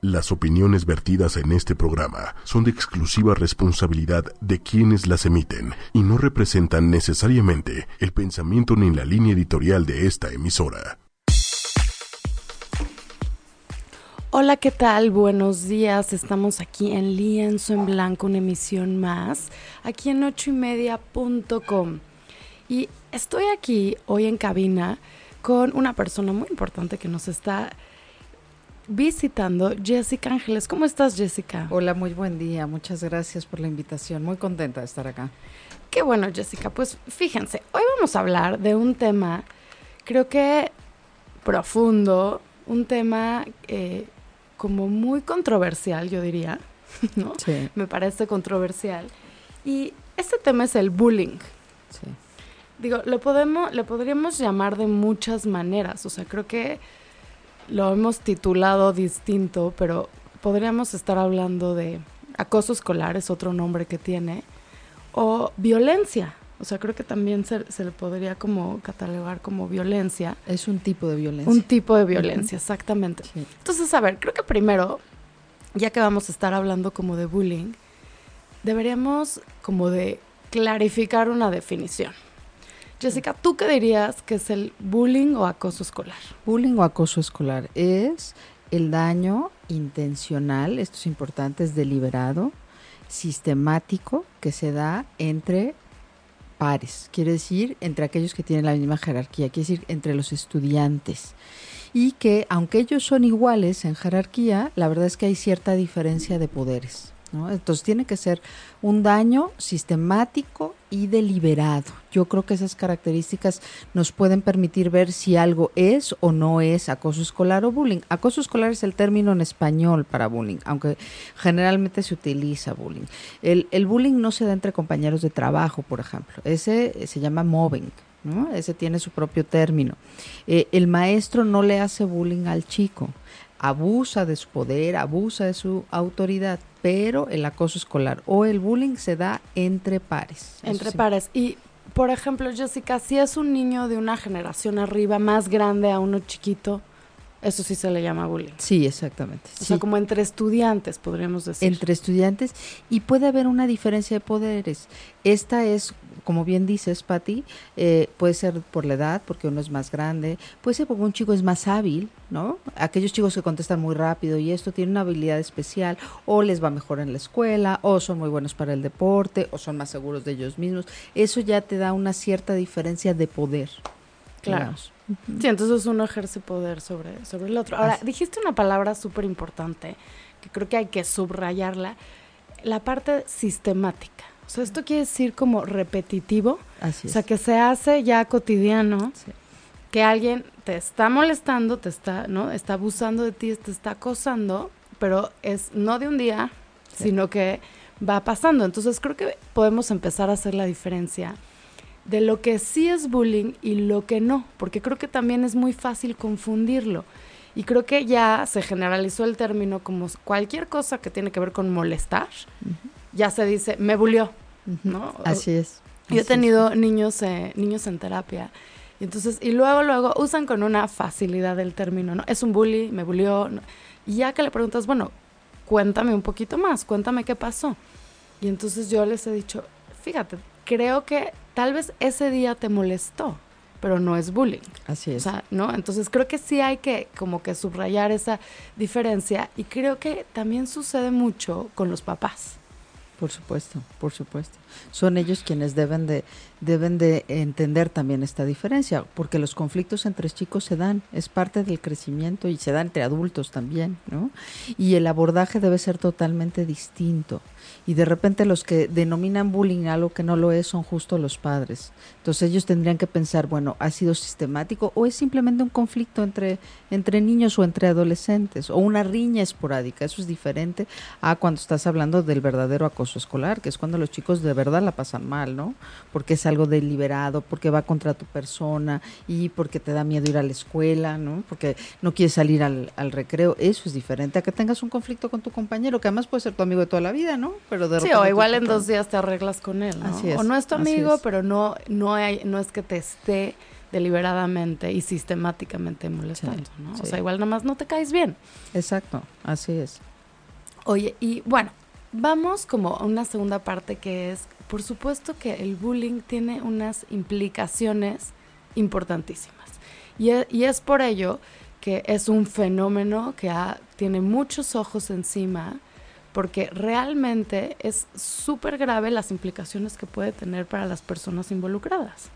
Las opiniones vertidas en este programa son de exclusiva responsabilidad de quienes las emiten y no representan necesariamente el pensamiento ni la línea editorial de esta emisora. Hola, ¿qué tal? Buenos días. Estamos aquí en Lienzo en Blanco, una emisión más, aquí en ochoymedia.com. Y estoy aquí hoy en cabina con una persona muy importante que nos está visitando Jessica Ángeles. ¿Cómo estás, Jessica? Hola, muy buen día. Muchas gracias por la invitación. Muy contenta de estar acá. Qué bueno, Jessica. Pues fíjense, hoy vamos a hablar de un tema, creo que profundo, un tema eh, como muy controversial, yo diría, ¿no? Sí. Me parece controversial. Y este tema es el bullying. Sí. Digo, lo podemos, le podríamos llamar de muchas maneras. O sea, creo que lo hemos titulado distinto, pero podríamos estar hablando de acoso escolar, es otro nombre que tiene, o violencia. O sea, creo que también se, se le podría como catalogar como violencia. Es un tipo de violencia. Un tipo de violencia, exactamente. Sí. Entonces, a ver, creo que primero, ya que vamos a estar hablando como de bullying, deberíamos como de clarificar una definición. Jessica, ¿tú qué dirías que es el bullying o acoso escolar? Bullying o acoso escolar es el daño intencional, esto es importante, es deliberado, sistemático que se da entre pares, quiere decir entre aquellos que tienen la misma jerarquía, quiere decir entre los estudiantes. Y que aunque ellos son iguales en jerarquía, la verdad es que hay cierta diferencia de poderes. ¿No? Entonces tiene que ser un daño sistemático y deliberado. Yo creo que esas características nos pueden permitir ver si algo es o no es acoso escolar o bullying. Acoso escolar es el término en español para bullying, aunque generalmente se utiliza bullying. El, bullying no se da entre compañeros de trabajo, por ejemplo. Ese se llama mobbing. ¿no? Ese tiene su propio término. Eh, el maestro no le hace bullying al chico abusa de su poder, abusa de su autoridad, pero el acoso escolar o el bullying se da entre pares. Entre sí. pares. Y, por ejemplo, Jessica, si es un niño de una generación arriba, más grande a uno chiquito, eso sí se le llama bullying. Sí, exactamente. O sí. sea, como entre estudiantes, podríamos decir. entre estudiantes y puede haber una diferencia de poderes. Esta es, como bien dices, Patti, eh, puede ser por la edad, porque uno es más grande, puede ser porque un chico es más hábil, ¿no? Aquellos chicos que contestan muy rápido y esto tiene una habilidad especial, o les va mejor en la escuela, o son muy buenos para el deporte, o son más seguros de ellos mismos. Eso ya te da una cierta diferencia de poder. Claro. digamos. Sí, entonces uno ejerce poder sobre, sobre el otro. Ahora, Así. dijiste una palabra súper importante que creo que hay que subrayarla, la parte sistemática. O sea, esto quiere decir como repetitivo, Así o es. sea, que se hace ya cotidiano, Sí. que alguien te está molestando, te está, ¿no? Está abusando de ti, te está acosando, pero es no de un día, Sí. sino que va pasando. Entonces creo que podemos empezar a hacer la diferencia de lo que sí es bullying y lo que no, porque creo que también es muy fácil confundirlo. Y creo que ya se generalizó el término como cualquier cosa que tiene que ver con molestar, ya se dice, me bulió. ¿no? Así es. Yo he tenido niños, eh, niños en terapia. Y entonces, y luego, luego usan con una facilidad el término, ¿no? Es un bully, me bulió. ¿no? Y ya que le preguntas, bueno, cuéntame un poquito más, cuéntame qué pasó. Y entonces yo les he dicho, fíjate, creo que tal vez ese día te molestó, pero no es bullying. Así O es. sea, ¿no? Entonces creo que sí hay que como que subrayar esa diferencia y creo que también sucede mucho con los papás. Por supuesto, por supuesto. Son ellos quienes deben de deben de entender también esta diferencia, porque los conflictos entre chicos se dan, es parte del crecimiento y se da entre adultos también, ¿no? Y el abordaje debe ser totalmente distinto. Y de repente los que denominan bullying algo que no lo es son justo los padres. Entonces ellos tendrían que pensar, bueno, ¿ha sido sistemático o es simplemente un conflicto entre, entre niños o entre adolescentes o una riña esporádica? Eso es diferente a cuando estás hablando del verdadero acoso escolar, que es cuando los chicos de verdad la pasan mal, ¿no? Porque es algo deliberado, porque va contra tu persona y porque te da miedo ir a la escuela, ¿no? Porque no quieres salir al, al recreo. Eso es diferente a que tengas un conflicto con tu compañero, que además puede ser tu amigo de toda la vida, ¿no? Pero de Sí, o igual en dos días te arreglas con él, ¿no? Así es, o no es tu amigo, es. pero no, no, hay, no es que te esté deliberadamente y sistemáticamente molestando, ¿no? O sea, igual nada más no te caes bien. Exacto, así es. Oye, y bueno, vamos como a una segunda parte que es, por supuesto que el bullying tiene unas implicaciones importantísimas. Y, e, y es por ello que es un fenómeno que tiene muchos ojos encima, porque realmente es súper grave las implicaciones que puede tener para las personas involucradas.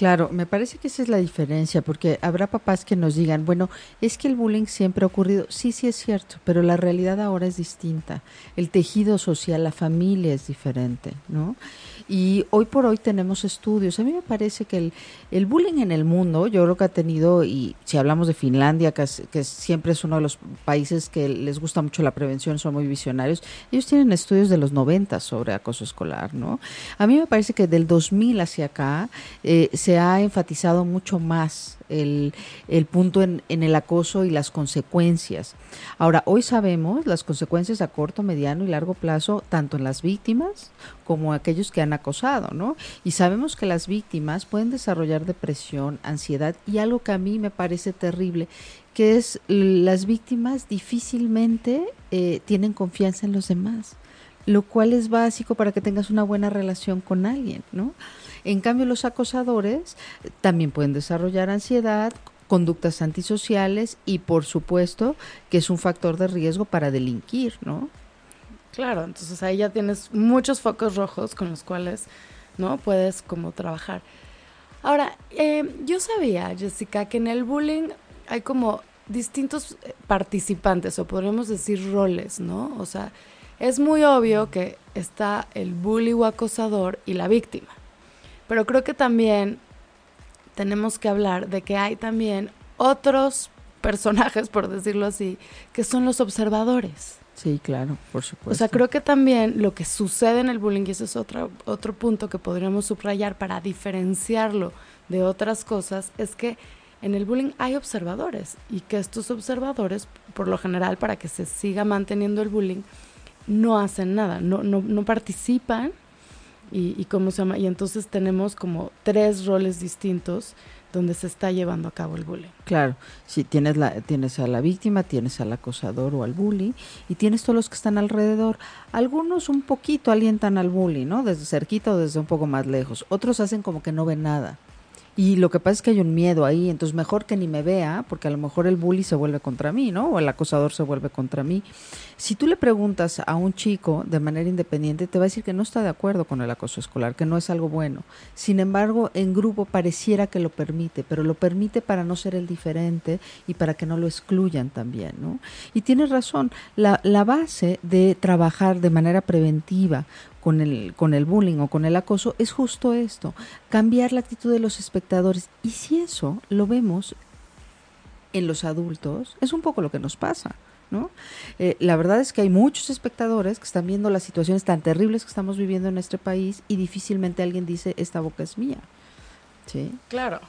Claro, me parece que esa es la diferencia, porque habrá papás que nos digan, bueno, es que el bullying siempre ha ocurrido. Sí, sí es cierto, pero la realidad ahora es distinta. El tejido social, la familia es diferente, ¿no? Y hoy por hoy tenemos estudios. A mí me parece que el, el bullying en el mundo, yo creo que ha tenido, y si hablamos de Finlandia, que, siempre es uno de los países que les gusta mucho la prevención, son muy visionarios, ellos tienen estudios de los 90 sobre acoso escolar, ¿no? A mí me parece que del 2000 hacia acá eh, se ha enfatizado mucho más el, el punto en, en, el acoso y las consecuencias. Ahora, hoy sabemos las consecuencias a corto, mediano y largo plazo, tanto en las víctimas como aquellos que han acosado, ¿no? Y sabemos que las víctimas pueden desarrollar depresión, ansiedad y algo que a mí me parece terrible, que es las víctimas difícilmente eh, tienen confianza en los demás, lo cual es básico para que tengas una buena relación con alguien, ¿no? En cambio, los acosadores también pueden desarrollar ansiedad, conductas antisociales y, por supuesto, que es un factor de riesgo para delinquir, ¿no? Claro, entonces ahí ya tienes muchos focos rojos con los cuales, ¿no? Puedes como trabajar. Ahora, eh, yo sabía, Jessica, que en el bullying hay como distintos eh, participantes, o podríamos decir roles, ¿no? O sea, es muy obvio que está el bully o acosador y la víctima. Pero creo que también tenemos que hablar de que hay también otros personajes, por decirlo así, que son los observadores. Sí, claro, por supuesto. O sea, creo que también lo que sucede en el bullying, y ese es otro, otro punto que podríamos subrayar para diferenciarlo de otras cosas, es que en el bullying hay observadores y que estos observadores, por lo general, para que se siga manteniendo el bullying, no hacen nada, no, no, no participan y, y cómo se llama. Y entonces tenemos como tres roles distintos donde se está llevando a cabo el bullying. Claro, si tienes la tienes a la víctima, tienes al acosador o al bully y tienes todos los que están alrededor. Algunos un poquito alientan al bully, ¿no? Desde cerquita o desde un poco más lejos. Otros hacen como que no ven nada. Y lo que pasa es que hay un miedo ahí, entonces mejor que ni me vea, porque a lo mejor el bully se vuelve contra mí, ¿no? O el acosador se vuelve contra mí. Si tú le preguntas a un chico de manera independiente, te va a decir que no está de acuerdo con el acoso escolar, que no es algo bueno. Sin embargo, en grupo pareciera que lo permite, pero lo permite para no ser el diferente y para que no lo excluyan también, ¿no? Y tienes razón, la, la base de trabajar de manera preventiva con el, con el bullying o con el acoso es justo esto, cambiar la actitud de los espectadores. Y si eso lo vemos en los adultos, es un poco lo que nos pasa. ¿No? Eh, la verdad es que hay muchos espectadores que están viendo las situaciones tan terribles que estamos viviendo en este país y difícilmente alguien dice esta boca es mía. ¿Sí? Claro.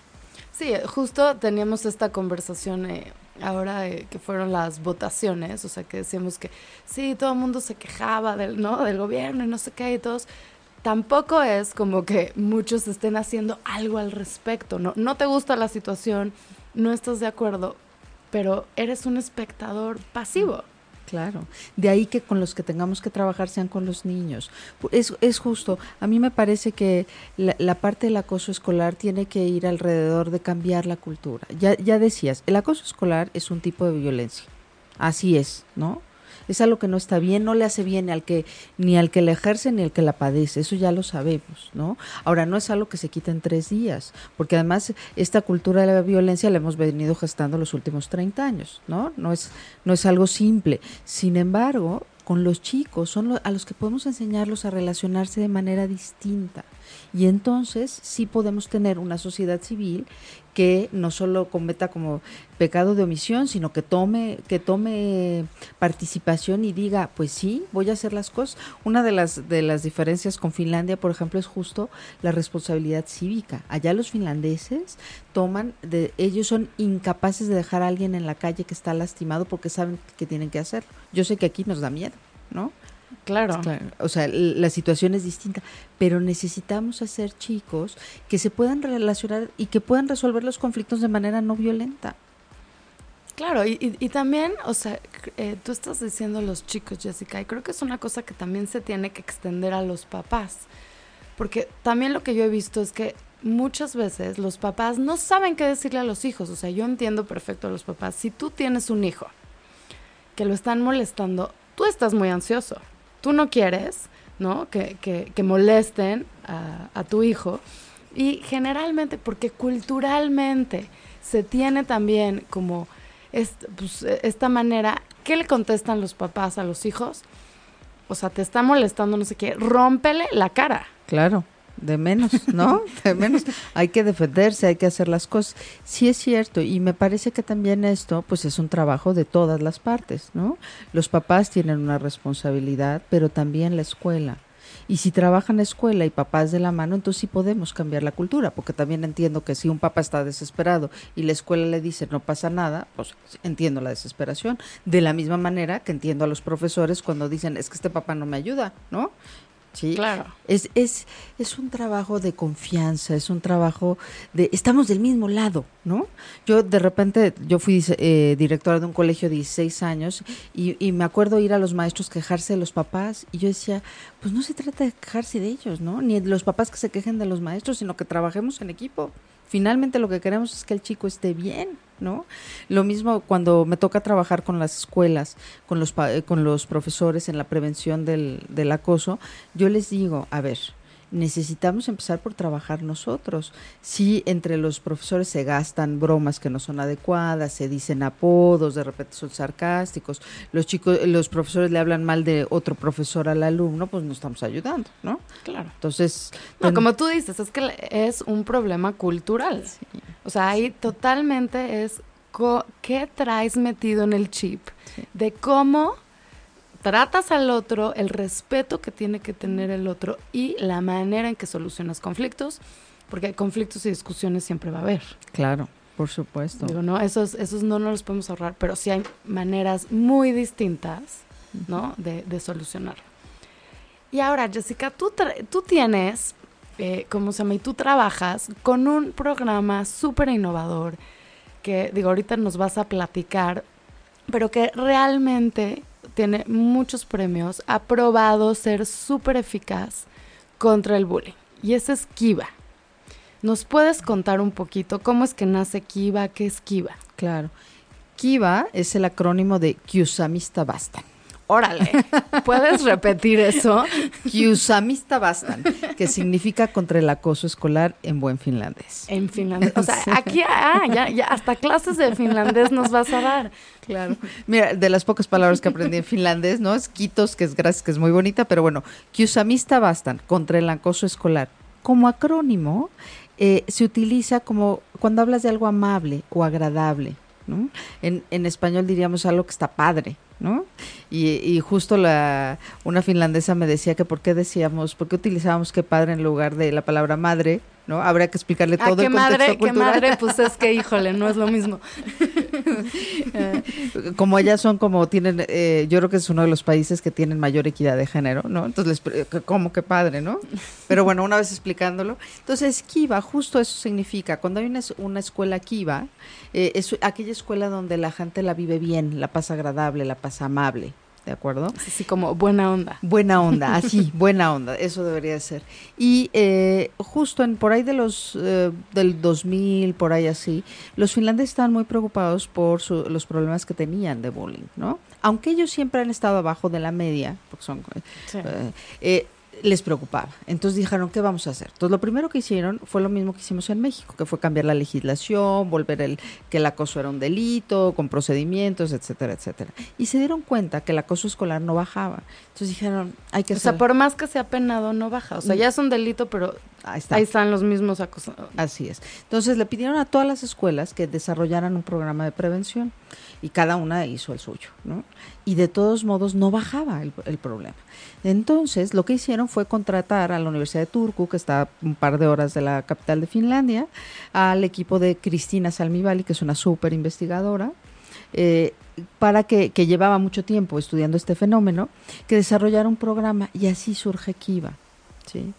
Sí, justo teníamos esta conversación eh, ahora eh, que fueron las votaciones, o sea, que decíamos que sí, todo el mundo se quejaba del, ¿no? del gobierno y no sé qué y todos. Tampoco es como que muchos estén haciendo algo al respecto, ¿no? No te gusta la situación, no estás de acuerdo, pero eres un espectador pasivo. Claro, de ahí que con los que tengamos que trabajar sean con los niños. Es, es justo, a mí me parece que la, la, parte del acoso escolar tiene que ir alrededor de cambiar la cultura. Ya, ya decías, el acoso escolar es un tipo de violencia, así es, ¿no? Es algo que no está bien, no le hace bien al que, ni al que la ejerce ni al que la padece, eso ya lo sabemos, ¿no? Ahora, no es algo que se quita en tres días, porque además esta cultura de la violencia la hemos venido gestando los últimos 30 años, ¿no? No es, no es algo simple. Sin embargo, con los chicos son a los que podemos enseñarlos a relacionarse de manera distinta. Y entonces sí podemos tener una sociedad civil que no solo cometa como pecado de omisión, sino que tome, que tome participación y diga, pues sí, voy a hacer las cosas. Una de las, de las diferencias con Finlandia, por ejemplo, es justo la responsabilidad cívica. Allá los finlandeses toman, de, ellos son incapaces de dejar a alguien en la calle que está lastimado porque saben que tienen que hacerlo. Yo sé que aquí nos da miedo, ¿no? Claro. O sea, la situación es distinta, pero necesitamos hacer chicos que se puedan relacionar y que puedan resolver los conflictos de manera no violenta. Claro, y, también, o sea, eh, tú estás diciendo los chicos, Jessica, y creo que es una cosa que también se tiene que extender a los papás. Porque también lo que yo he visto es que muchas veces los papás no saben qué decirle a los hijos. O sea, yo entiendo perfecto a los papás. Si tú tienes un hijo que lo están molestando, tú estás muy ansioso. Tú no quieres, ¿no? Que, que, molesten a, a tu hijo. Y generalmente, porque culturalmente se tiene también como pues, esta manera, ¿qué le contestan los papás a los hijos? O sea, te está molestando, no sé qué, rómpele la cara. Claro, de menos, ¿no? De menos. Hay que defenderse, hay que hacer las cosas. Sí es cierto, y me parece que también esto, pues es un trabajo de todas las partes, ¿no? Los papás tienen una responsabilidad, pero también la escuela. Y si trabajan escuela y papás de la mano, entonces sí podemos cambiar la cultura, porque también entiendo que si un papá está desesperado y la escuela le dice no pasa nada, pues entiendo la desesperación. De la misma manera que entiendo a los profesores cuando dicen es que este papá no me ayuda, ¿no? Sí, claro. Es, es, es un trabajo de confianza, es un trabajo de, estamos del mismo lado, ¿no? Yo de repente, yo fui eh, directora de un colegio de 16 años y, y, me acuerdo ir a los maestros quejarse de los papás y yo decía, pues no se trata de quejarse de ellos, ¿no? Ni de los papás que se quejen de los maestros, sino que trabajemos en equipo. Finalmente lo que queremos es que el chico esté bien, ¿no? Lo mismo cuando me toca trabajar con las escuelas, con los, eh, con los profesores en la prevención del, del acoso, yo les digo, a ver, necesitamos empezar por trabajar nosotros. Si entre los profesores se gastan bromas que no son adecuadas, se dicen apodos, de repente son sarcásticos, los chicos, los profesores le hablan mal de otro profesor al alumno, pues no estamos ayudando, ¿no? Claro. Entonces, no, como tú dices, es que es un problema cultural. O sea, ahí totalmente es qué traes metido en el chip de cómo tratas al otro, el respeto que tiene que tener el otro y la manera en que solucionas conflictos, porque conflictos y discusiones siempre va a haber. Claro, por supuesto. Digo, no, esos, esos no nos los podemos ahorrar, pero sí hay maneras muy distintas, ¿no? De, de solucionarlo. Y ahora, Jessica, tú, tú tienes, eh, ¿cómo se llama? Y tú trabajas con un programa súper innovador que, digo, ahorita nos vas a platicar, pero que realmente tiene muchos premios, ha probado ser súper eficaz contra el bullying. Y es Kiva. ¿Nos puedes contar un poquito cómo es que nace Kiva? ¿Qué es Kiva? Claro. Kiva es el acrónimo de Kyusamista Bastan. Órale, ¿puedes repetir eso? Kyusamista Bastan, que significa contra el acoso escolar en buen finlandés. En finlandés. O sea, aquí, ah, ya, ya, hasta clases de finlandés nos vas a dar. Claro. Mira, de las pocas palabras que aprendí en finlandés, ¿no? Es Kitos, que es gracias, que es muy bonita, pero bueno, Kyusamista Bastan, contra el acoso escolar. Como acrónimo, eh, se utiliza como cuando hablas de algo amable o agradable. ¿no? En, en español diríamos algo que está padre, ¿no? Y, justo la, una finlandesa me decía que por qué decíamos, por qué utilizábamos qué padre en lugar de la palabra madre, ¿no? Habría que explicarle ah, todo el contexto madre, Qué madre, pues es que, híjole, no es lo mismo. como ellas son como tienen, eh, yo creo que es uno de los países que tienen mayor equidad de género, ¿no? Entonces, como que padre, ¿no? Pero bueno, una vez explicándolo. Entonces, Kiva, justo eso significa, cuando hay una, una escuela Kiva, eh, es aquella escuela donde la gente la vive bien, la pasa agradable, la pasa amable. ¿De acuerdo? Sí, como buena onda. Buena onda, así, buena onda, eso debería ser. Y eh, justo en por ahí de los eh, del 2000, por ahí así, los finlandeses estaban muy preocupados por los problemas que tenían de bullying, ¿no? Aunque ellos siempre han estado abajo de la media, porque son... Eh, les preocupaba. Entonces dijeron, ¿qué vamos a hacer? Entonces lo primero que hicieron fue lo mismo que hicimos en México, que fue cambiar la legislación, volver el que el acoso era un delito, con procedimientos, etcétera, etcétera. Y se dieron cuenta que el acoso escolar no bajaba. Entonces dijeron, hay que... O sea, por más que sea penado, no baja. O sea, ya es un delito, pero Ahí, Ahí, están los mismos acosos. Así es. Entonces le pidieron a todas las escuelas que desarrollaran un programa de prevención y cada una hizo el suyo, ¿no? Y de todos modos no bajaba el, problema. Entonces, lo que hicieron fue contratar a la Universidad de Turku, que está un par de horas de la capital de Finlandia, al equipo de Cristina Salmivali, que es una súper investigadora, eh, para que, que, llevaba mucho tiempo estudiando este fenómeno, que desarrollara un programa y así surge Kiva. ¿sí?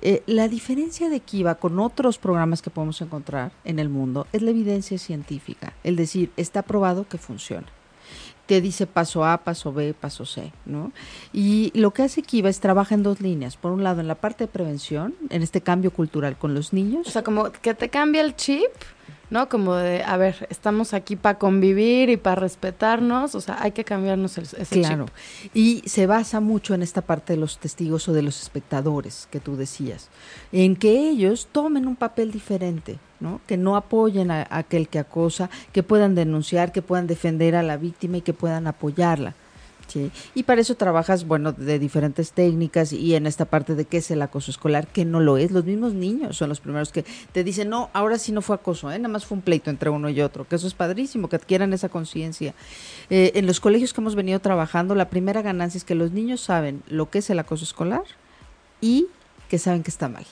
Eh, la diferencia de Kiva con otros programas que podemos encontrar en el mundo es la evidencia científica, es decir, está probado que funciona te dice paso A, paso B, paso C, ¿no? Y lo que hace Kiva es trabaja en dos líneas. Por un lado, en la parte de prevención, en este cambio cultural con los niños. O sea, como que te cambia el chip ¿no? Como de, a ver, estamos aquí para convivir y para respetarnos, o sea, hay que cambiarnos el, ese claro. Y se basa mucho en esta parte de los testigos o de los espectadores que tú decías, en que ellos tomen un papel diferente, ¿no? Que no apoyen a aquel que acosa, que puedan denunciar, que puedan defender a la víctima y que puedan apoyarla. Y para eso trabajas, bueno, de diferentes técnicas y en esta parte de qué es el acoso escolar, que no lo es. Los mismos niños son los primeros que te dicen, no, ahora sí no fue acoso, ¿eh? nada más fue un pleito entre uno y otro, que eso es padrísimo, que adquieran esa conciencia. Eh, en los colegios que hemos venido trabajando, la primera ganancia es que los niños saben lo que es el acoso escolar y que saben que está mal.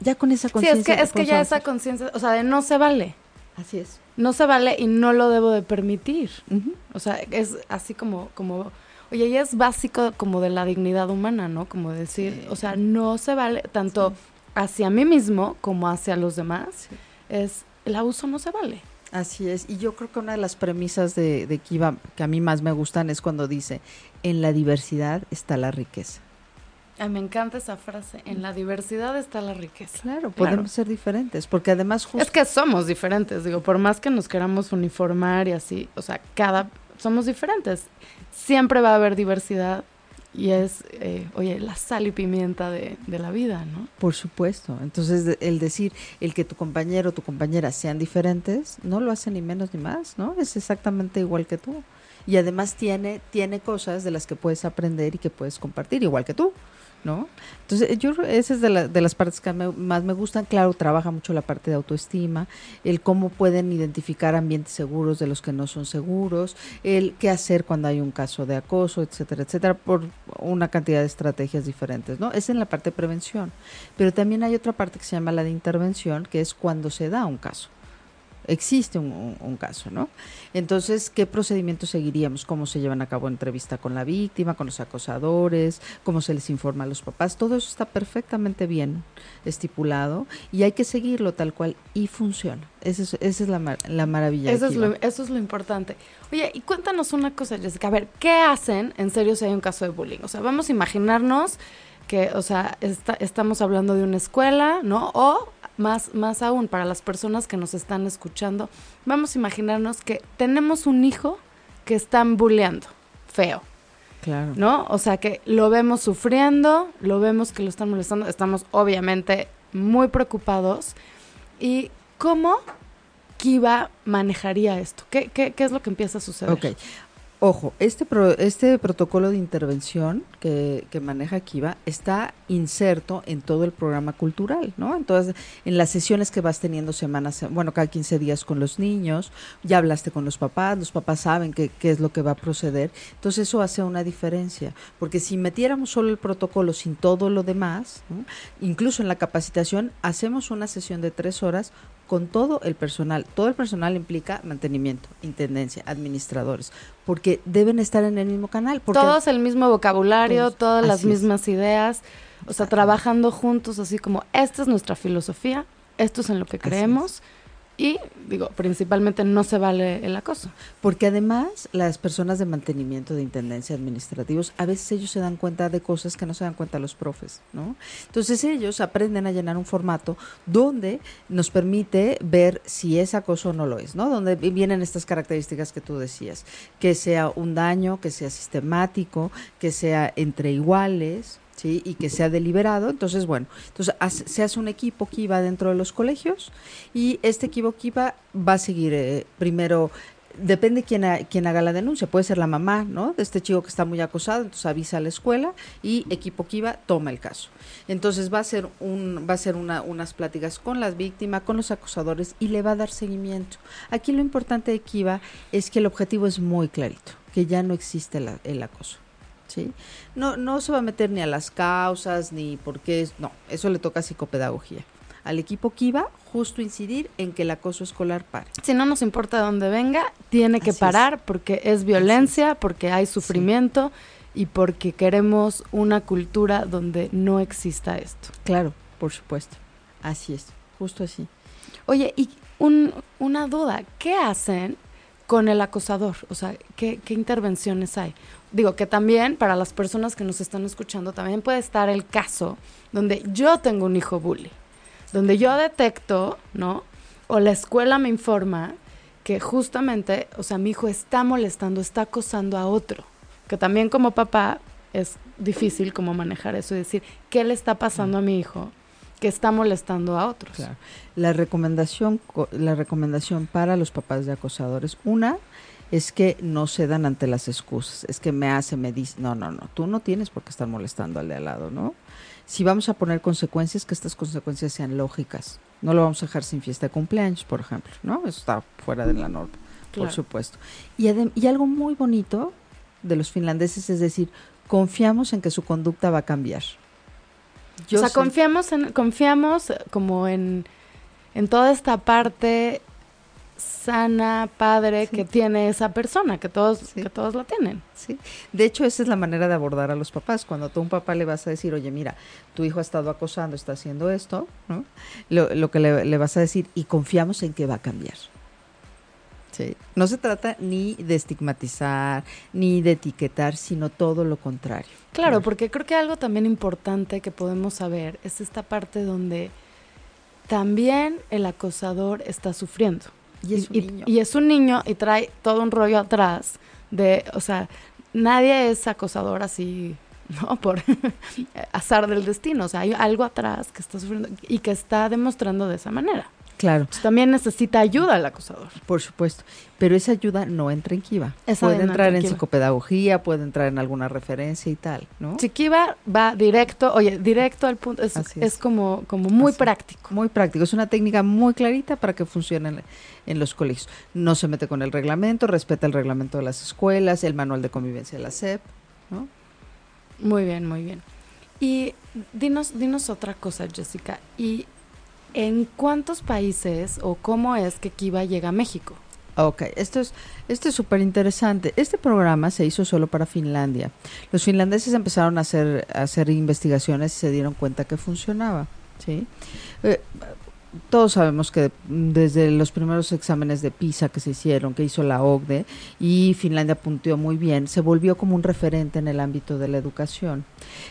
Ya con esa conciencia. Sí, es que, es que ya esa conciencia, o sea, de no se vale. Así es. No se vale y no lo debo de permitir. O sea, es así como, como Oye, y es básico como de la dignidad humana, ¿no? Como decir, o sea, no se vale tanto hacia mí mismo como hacia los demás. Es, el abuso no se vale. Así es, y yo creo que una de las premisas de, de Kiva que a mí más me gustan es cuando dice, en la diversidad está la riqueza. Ay, me encanta esa frase, en la diversidad está la riqueza. Claro, podemos ser diferentes, porque además Es que somos diferentes, digo, por más que nos queramos uniformar y así, o sea, cada somos diferentes. Siempre va a haber diversidad y es, eh, oye, la sal y pimienta de, de, la vida, ¿no? Por supuesto. Entonces, el decir, el que tu compañero o tu compañera sean diferentes, no lo hace ni menos ni más, ¿no? Es exactamente igual que tú. Y además tiene, tiene cosas de las que puedes aprender y que puedes compartir, igual que tú. ¿No? Entonces, yo esa es de, de las partes que más me gustan. Claro, trabaja mucho la parte de autoestima, el cómo pueden identificar ambientes seguros de los que no son seguros, el qué hacer cuando hay un caso de acoso, etcétera, etcétera, por una cantidad de estrategias diferentes, ¿no? Es en la parte de prevención. Pero también hay otra parte que se llama la de intervención, que es cuando se da un caso existe un, caso, ¿no? Entonces, ¿qué procedimientos seguiríamos? ¿Cómo se llevan a cabo entrevista con la víctima, con los acosadores? ¿Cómo se les informa a los papás? Todo eso está perfectamente bien estipulado y hay que seguirlo tal cual y funciona. Esa es, esa es la, la maravilla. Eso es lo, eso es lo importante. Oye, y cuéntanos una cosa, Jessica. A ver, ¿qué hacen en serio si hay un caso de bullying? O sea, vamos a imaginarnos que, o sea, estamos hablando de una escuela, ¿no? O más, más aún para las personas que nos están escuchando, vamos a imaginarnos que tenemos un hijo que están bulleando, feo. Claro. ¿No? O sea que lo vemos sufriendo, lo vemos que lo están molestando, estamos obviamente muy preocupados. ¿Y cómo Kiva manejaría esto? ¿Qué, qué, qué es lo que empieza a suceder? Ok, Ojo, este, este protocolo de intervención que, que, maneja Kiva está inserto en todo el programa cultural, ¿no? Entonces, en las sesiones que vas teniendo semanas, bueno, cada 15 días con los niños, ya hablaste con los papás, los papás saben qué es lo que va a proceder. Entonces, eso hace una diferencia, porque si metiéramos solo el protocolo sin todo lo demás, incluso en la capacitación, hacemos una sesión de tres horas con todo el personal. Todo el personal implica mantenimiento, intendencia, administradores, porque deben estar en el mismo canal. Todos el mismo vocabulario, todas las mismas ideas, o sea, trabajando juntos, así como esta es nuestra filosofía, esto es en lo que creemos. Y, digo, principalmente no se vale el acoso. Porque además las personas de mantenimiento de intendencia administrativos, a veces ellos se dan cuenta de cosas que no se dan cuenta los profes, ¿no? Entonces ellos aprenden a llenar un formato donde nos permite ver si es acoso o no lo es, ¿no? Donde vienen estas características que tú decías, que sea un daño, que sea sistemático, que sea entre iguales, ¿sí? y que sea deliberado. Entonces, bueno, entonces se hace un equipo que iba dentro de los colegios y este equipo que iba va a seguir eh, primero depende quién, quién haga la denuncia, puede ser la mamá, ¿no? De este chico que está muy acosado, entonces avisa a la escuela y equipo Kiva toma el caso. Entonces va a ser un va a ser una, unas pláticas con las víctimas, con los acosadores y le va a dar seguimiento. Aquí lo importante de Kiva es que el objetivo es muy clarito, que ya no existe el acoso. ¿Sí? No, no se va a meter ni a las causas, ni por qué, no, eso le toca psicopedagogía. al equipo Kiva justo incidir en que el acoso escolar pare. Si no nos importa de dónde venga, tiene que Así es. parar porque es violencia, porque hay sufrimiento y porque queremos una cultura donde no exista esto. Claro, por supuesto. Así es, justo así. Oye, y un- una duda, ¿qué hacen con el acosador? O sea, ¿qué, qué intervenciones hay? Digo que también para las personas que nos están escuchando, también puede estar el caso donde yo tengo un hijo bully, donde yo detecto, ¿no? O la escuela me informa que justamente, o sea, mi hijo está molestando, está acosando a otro, que también como papá es difícil como manejar eso y decir, ¿qué le está pasando a mi hijo que está molestando a otros? Claro. La recomendación, co- la recomendación para los papás de acosadores, una es que no cedan ante las excusas. Es que me hace, me dice, no, no, no, tú no tienes por qué estar molestando al de al lado, ¿no? Si vamos a poner consecuencias, que estas consecuencias sean lógicas. No lo vamos a dejar sin fiesta de cumpleaños, por ejemplo, ¿no? Eso está fuera de la norma, Claro. por supuesto. Y, y algo muy bonito de los finlandeses es decir, confiamos en que su conducta va a cambiar. Yo o sea, sé- confiamos, en, confiamos como en, en toda esta parte sana, padre Sí. que tiene esa persona, que todos, Sí. que todos la tienen. Sí. De hecho, esa es la manera de abordar a los papás. Cuando tú a un papá le vas a decir, oye, mira, tu hijo ha estado acosando, está haciendo esto, ¿no? Lo, lo que le, le vas a decir, y confiamos en que va a cambiar. Sí. No se trata ni de estigmatizar, ni de etiquetar, sino todo lo contrario. Claro, porque creo que algo también importante que podemos saber es esta parte donde también el acosador está sufriendo. Y es un niño. y es un niño y trae todo un rollo atrás de, o sea, nadie es acosador así, ¿no? Por azar del destino. O sea, hay algo atrás que está sufriendo y que está demostrando de esa manera. Claro, también necesita ayuda el acosador. por supuesto. Pero esa ayuda no entra en Kiva. Esa puede entrar en en Kiva. psicopedagogía, puede entrar en alguna referencia y tal, ¿no? Chiquiva va directo, oye, directo al punto, es, Así es es. como, como muy Así. práctico. Muy práctico, es una técnica muy clarita para que funcione en, en los colegios. No se mete con el reglamento, respeta el reglamento de las escuelas, el manual de convivencia de la SEP, ¿no? Muy bien, muy bien. Y dinos, dinos otra cosa, Jessica. ¿Y en cuántos países o cómo es que Kiva llega a México? Ok, esto es esto es súper interesante. Este programa se hizo solo para Finlandia. Los finlandeses empezaron a hacer, a hacer investigaciones y se dieron cuenta que funcionaba. ¿sí? Eh, todos sabemos que desde los primeros exámenes de PISA que se hicieron, que hizo la OCDE, y Finlandia punteó muy bien, se volvió como un referente en el ámbito de la educación.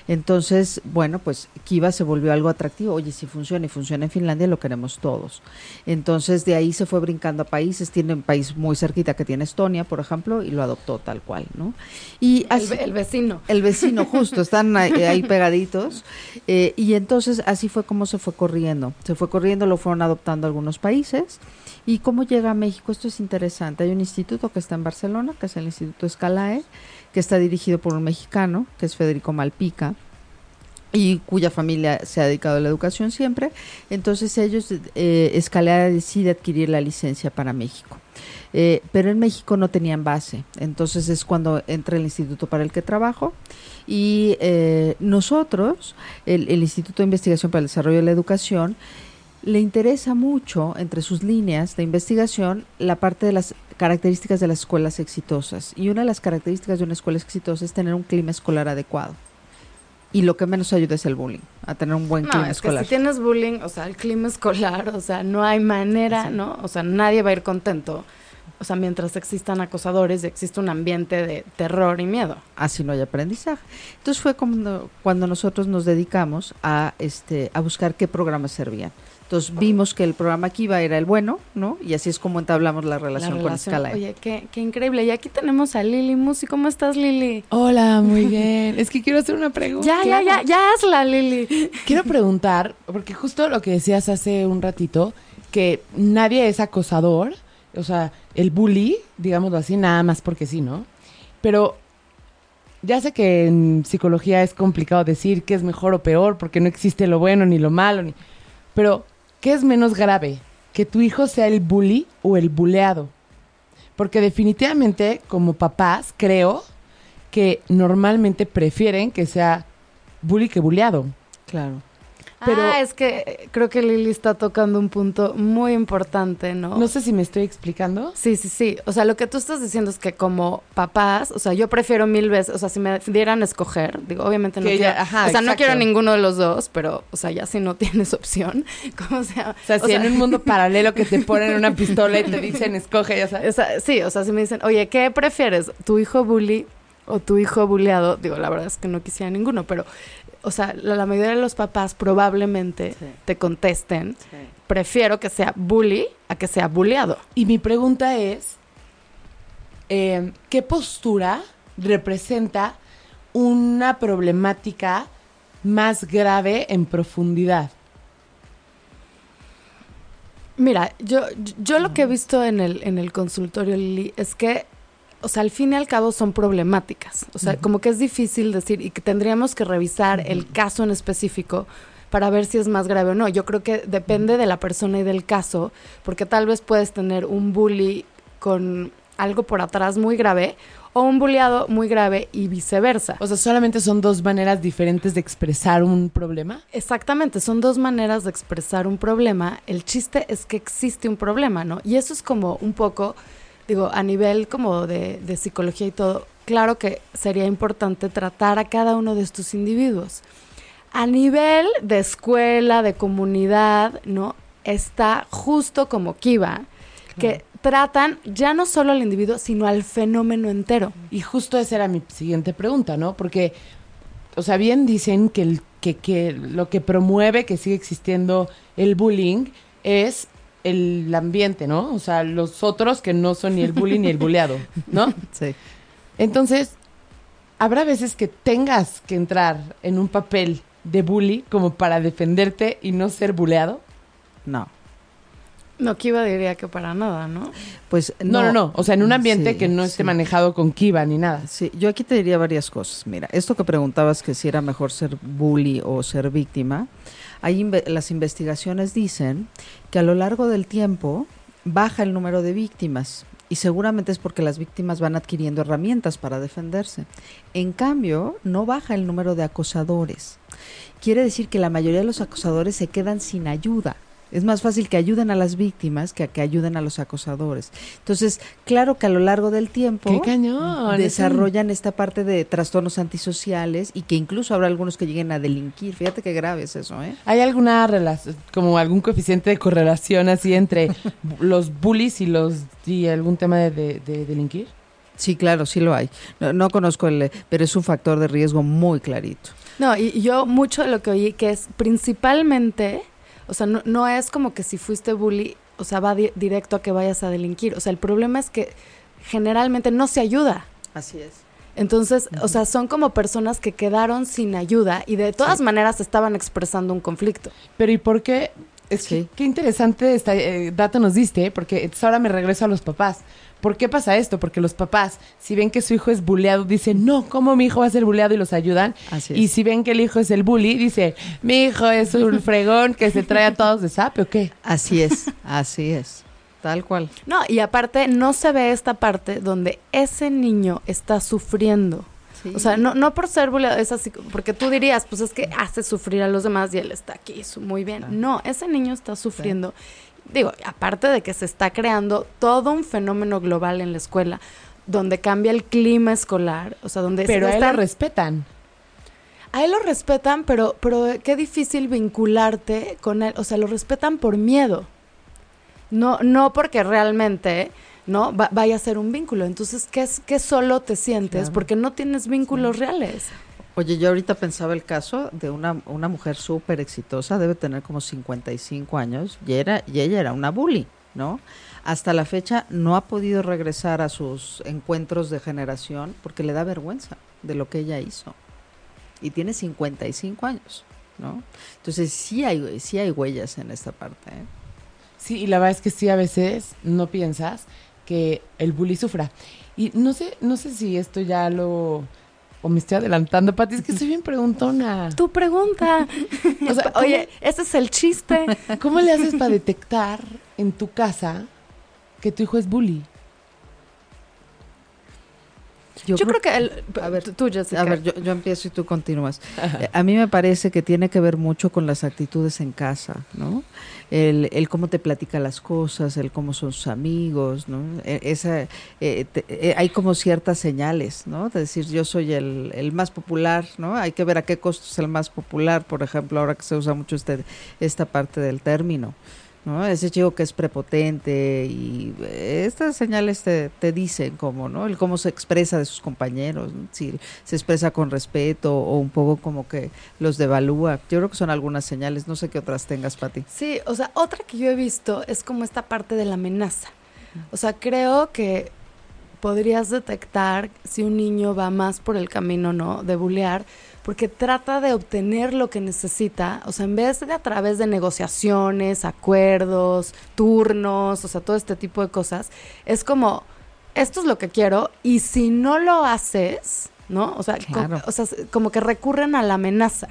Entonces, bueno, pues Kiva se volvió algo atractivo. Oye, si funciona y funciona en Finlandia, lo queremos todos. Entonces, de ahí se fue brincando a países. Tiene un país muy cerquita que tiene Estonia, por ejemplo, y lo adoptó tal cual, ¿no? Y El, así- ve- el vecino. el vecino, justo, están ahí, ahí pegaditos. eh, y entonces así fue como se fue corriendo. Se fue corriendo, lo fueron adoptando algunos países. ¿Y cómo llega a México? Esto es interesante. Hay un instituto que está en Barcelona, que es el Instituto Escalae, que está dirigido por un mexicano, que es Federico Malpica y cuya familia se ha dedicado a la educación siempre. Entonces ellos, eh, decide adquirir la licencia para México. Eh, pero en México no tenían base. Entonces es cuando entra el instituto para el que trabajo. Y eh, nosotros, el, el Instituto de Investigación para el Desarrollo de la Educación, le interesa mucho, entre sus líneas de investigación, la parte de las características de las escuelas exitosas. Y una de las características de una escuela exitosa es tener un clima escolar adecuado. Y lo que menos ayuda es el bullying, a tener un buen No, clima es que escolar. si tienes bullying, o sea, el clima escolar, o sea, no hay manera, Sí. ¿no? O sea, nadie va a ir contento. O sea, mientras existan acosadores, existe un ambiente de terror y miedo. así no hay aprendizaje. Entonces fue cuando, cuando nosotros nos dedicamos a este a buscar qué programas servían. Entonces vimos que el programa Kiva era el bueno, ¿no? Y así es como entablamos la relación, La con relación- Scala. Oye, qué, qué increíble. Y aquí tenemos a Lili Musi. ¿Cómo estás, Lili? Hola, muy bien. Es que quiero hacer una pregunta. Ya, ya, ya, ya hazla, Lili. Quiero preguntar, porque justo lo que decías hace un ratito, que nadie es acosador, o sea, el bully, digámoslo así, nada más porque sí, ¿no? Pero ya sé que en psicología es complicado decir qué es mejor o peor, porque no existe lo bueno ni lo malo, ni... pero ¿qué es menos grave? ¿Que tu hijo sea el bully o el buleado? Porque definitivamente, como papás, creo que normalmente prefieren que sea bully que buleado. Claro. Pero ah, es que creo que Lili está tocando un punto muy importante, ¿no? no sé si me estoy explicando. Sí, sí, sí. O sea, lo que tú estás diciendo es que como papás, o sea, yo prefiero mil veces, o sea, si me dieran a escoger, digo, obviamente no Que quiero, ya- ajá, o sea, no quiero ninguno de los dos, pero, o sea, ya si no tienes opción, ¿cómo se llama? O sea, si en un mundo paralelo que te ponen una pistola y te dicen escoge, ya sabes. o sea, sí, o sea, si me dicen, oye, ¿qué prefieres? ¿Tu hijo bully o tu hijo bulleado? Digo, la verdad es que no quisiera ninguno, pero, o sea, la, la mayoría de los papás probablemente Sí. te contesten, prefiero que sea bully a que sea bulleado. Y mi pregunta es, eh, ¿qué postura representa una problemática más grave en profundidad? Mira, yo, yo lo que he visto en el, en el consultorio, Lili, es que, o sea, al fin y al cabo son problemáticas. O sea, como que es difícil decir y que tendríamos que revisar el caso en específico para ver si es más grave o no. Yo creo que depende de la persona y del caso, porque tal vez puedes tener un bully con algo por atrás muy grave o un bulleado muy grave y viceversa. O sea, solamente son dos maneras diferentes de expresar un problema. Exactamente, son dos maneras de expresar un problema. El chiste es que existe un problema, ¿no? Y eso es como un poco, digo, a nivel como de, de psicología y todo, claro que sería importante tratar a cada uno de estos individuos. A nivel de escuela, de comunidad, ¿no? Está justo como Kiva, que tratan ya no solo al individuo, sino al fenómeno entero. Y justo esa era mi siguiente pregunta, ¿no? Porque, o sea, bien dicen que, el, que, que lo que promueve que sigue existiendo el bullying es el ambiente, ¿no? O sea, los otros que no son ni el bullying ni el bulleado, ¿no? Sí. Entonces, habrá veces que tengas que entrar en un papel de bully como para defenderte y no ser bulleado. No. No, Kiva diría que para nada, ¿no? Pues No, no, no. O sea, en un ambiente Sí, que no esté sí. manejado con kiva ni nada. Sí, yo aquí te diría varias cosas. Mira, esto que preguntabas que si era mejor ser bully o ser víctima, hay las investigaciones dicen que a lo largo del tiempo baja el número de víctimas y seguramente es porque las víctimas van adquiriendo herramientas para defenderse. En cambio, no baja el número de acosadores. Quiere decir que la mayoría de los acosadores se quedan sin ayuda. Es más fácil que ayuden a las víctimas que a que ayuden a los acosadores. Entonces, claro que a lo largo del tiempo ¡Qué cañón! desarrollan esta parte de trastornos antisociales y que incluso habrá algunos que lleguen a delinquir. Fíjate qué grave es eso, ¿eh? ¿Hay alguna relación, como algún coeficiente de correlación así entre los bullies y los y algún tema de, de- de delinquir? Sí, claro, sí lo hay. No, no conozco el, pero es un factor de riesgo muy clarito. No, y y yo mucho de lo que oí que es principalmente, o sea, no, no es como que si fuiste bully, o sea, va di- directo a que vayas a delinquir. O sea, el problema es que generalmente no se ayuda. Así es. Entonces, o sea, son como personas que quedaron sin ayuda y de todas maneras estaban expresando un conflicto. Pero ¿y por qué? Es que qué interesante esta, eh, dato nos diste, porque entonces ahora me regreso a los papás. ¿Por qué pasa esto? Porque los papás, si ven que su hijo es bulleado, dicen, no, ¿cómo mi hijo va a ser bulleado? Y los ayudan. Así es. Y si ven que el hijo es el bully, dice, mi hijo es un fregón que se trae a todos de sape o qué. Así es, así es. Tal cual. No, y aparte no se ve esta parte donde ese niño está sufriendo. O sea, no, no por ser bulleado, es así, porque tú dirías, pues es que hace sufrir a los demás y él está aquí, muy bien. No, ese niño está sufriendo. Digo, aparte de que se está creando todo un fenómeno global en la escuela, donde cambia el clima escolar, o sea, donde Pero a él lo respetan. a él lo respetan, pero, pero qué difícil vincularte con él. O sea, lo respetan por miedo. No, no porque realmente no Va- vaya a ser un vínculo. Entonces, ¿qué, es, qué solo te sientes? Claro. Porque no tienes vínculos reales. Oye, yo ahorita pensaba el caso de una, una mujer súper exitosa, debe tener como 55 años, y, era, y ella era una bully, ¿no? Hasta la fecha no ha podido regresar a sus encuentros de generación porque le da vergüenza de lo que ella hizo. Y tiene 55 años, ¿no? Entonces sí hay, sí hay huellas en esta parte, ¿eh? Sí, y la verdad es que sí, a veces no piensas que el bully sufra. Y no sé, no sé si esto ya lo... O me estoy adelantando, Pati, es que soy bien preguntona. Tu pregunta. O sea, ¿cómo- Oye, ese es el chiste. ¿Cómo le haces para detectar en tu casa que tu hijo es bully? Yo, creo, que el, a ver, tú, Jessica. A ver, yo, yo empiezo y tú continúas. Eh, a mí me parece que tiene que ver mucho con las actitudes en casa, ¿no? El, el cómo te platica las cosas, el cómo son sus amigos, ¿no? E- Esa, eh, te- eh, hay como ciertas señales, ¿no? De decir, yo soy el, el más popular, ¿no? Hay que ver a qué costo es el más popular, por ejemplo, ahora que se usa mucho este, esta parte del término. ¿No? Ese chico que es prepotente y eh, estas señales te, te dicen cómo, ¿no? El cómo se expresa de sus compañeros, si se expresa con respeto o un poco como que los devalúa. Yo creo que son algunas señales, no sé qué otras tengas, Pati. Sí, o sea, otra que yo he visto es como esta parte de la amenaza. O sea, creo que podrías detectar si un niño va más por el camino, ¿no? De bulear, porque trata de obtener lo que necesita, o sea, en vez de a través de negociaciones, acuerdos, turnos, o sea, todo este tipo de cosas, es como, esto es lo que quiero, y si no lo haces, ¿no? O sea, Claro. o sea, como que recurren a la amenaza.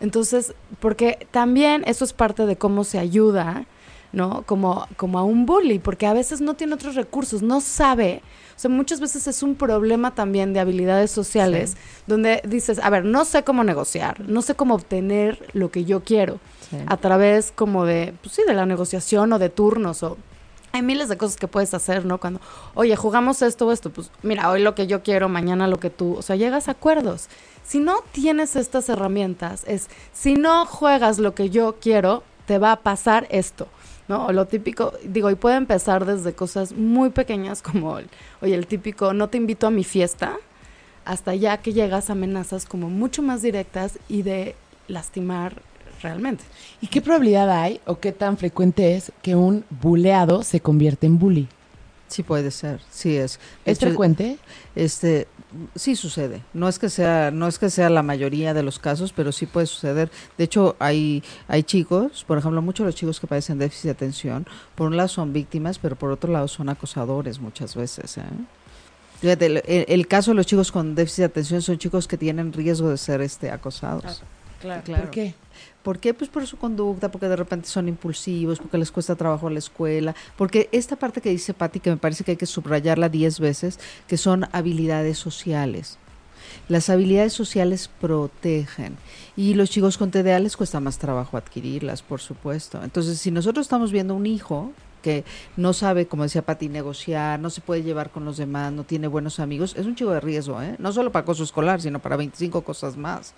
Entonces, porque también eso es parte de cómo se ayuda, ¿no? Como, como a un bully, porque a veces no tiene otros recursos, no sabe. O sea, muchas veces es un problema también de habilidades sociales, donde dices, a ver, no sé cómo negociar, no sé cómo obtener lo que yo quiero, Sí. a través como de, pues sí, de la negociación o de turnos o... Hay miles de cosas que puedes hacer, ¿no? Cuando, oye, jugamos esto o esto, pues mira, hoy lo que yo quiero, mañana lo que tú, o sea, llegas a acuerdos. Si no tienes estas herramientas, es, si no juegas lo que yo quiero, te va a pasar esto, ¿no? O lo típico, digo, y puede empezar desde cosas muy pequeñas como, el, oye, el típico, no te invito a mi fiesta, hasta ya que llegas a amenazas como mucho más directas y de lastimar realmente. ¿Y qué probabilidad hay o qué tan frecuente es que un buleado se convierte en bully? Sí puede ser, sí es. ¿Es hecho, frecuente? Este, sí sucede. No es que sea, no es que sea la mayoría de los casos, pero sí puede suceder. De hecho, hay, hay chicos, por ejemplo, muchos de los chicos que padecen déficit de atención, por un lado son víctimas, pero por otro lado son acosadores muchas veces. ¿eh? Fíjate, el, el- caso de los chicos con déficit de atención son chicos que tienen riesgo de ser este acosados. Claro. ¿Por qué? ¿Por qué? Pues por su conducta, porque de repente son impulsivos, porque les cuesta trabajo a la escuela, porque esta parte que dice Patti, que me parece que hay que subrayarla diez veces, que son habilidades sociales. Las habilidades sociales protegen y los chicos con TDA les cuesta más trabajo adquirirlas, por supuesto. Entonces, si nosotros estamos viendo un hijo que no sabe, como decía Pati, negociar, no se puede llevar con los demás, no tiene buenos amigos, es un chico de riesgo, ¿eh? no solo para acoso escolar, sino para 25 cosas más.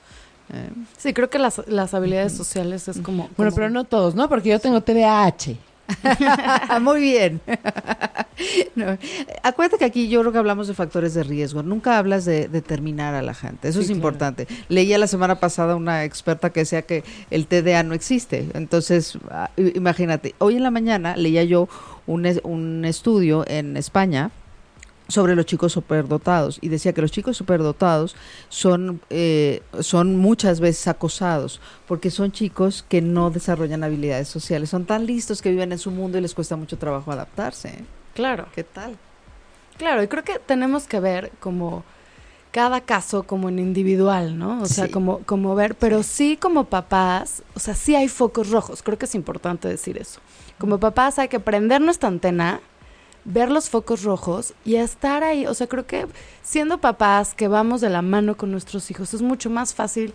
¿Eh? Sí, creo que las, las habilidades sociales es como... Bueno, pero no todos, ¿no? Porque yo tengo TDAH. Muy bien. No, Acuérdate que aquí yo creo que hablamos de factores de riesgo. Nunca hablas de determinar a la gente. Eso Sí, es claro. importante. Leía la semana pasada una experta que decía que el TDA no existe. Entonces, ah, imagínate. Hoy en la mañana leía yo un, un estudio en España sobre los chicos superdotados y decía que los chicos superdotados son eh, son muchas veces acosados porque son chicos que no desarrollan habilidades sociales son tan listos que viven en su mundo y les cuesta mucho trabajo adaptarse ¿eh? Claro, ¿qué tal? claro, y creo que tenemos que ver como cada caso como en individual, ¿no? O sea, como, como ver, pero sí como papás, o sea, sí hay focos rojos, creo que es importante decir eso. Como papás hay que prender nuestra antena, ver los focos rojos y estar ahí, o sea, creo que siendo papás que vamos de la mano con nuestros hijos es mucho más fácil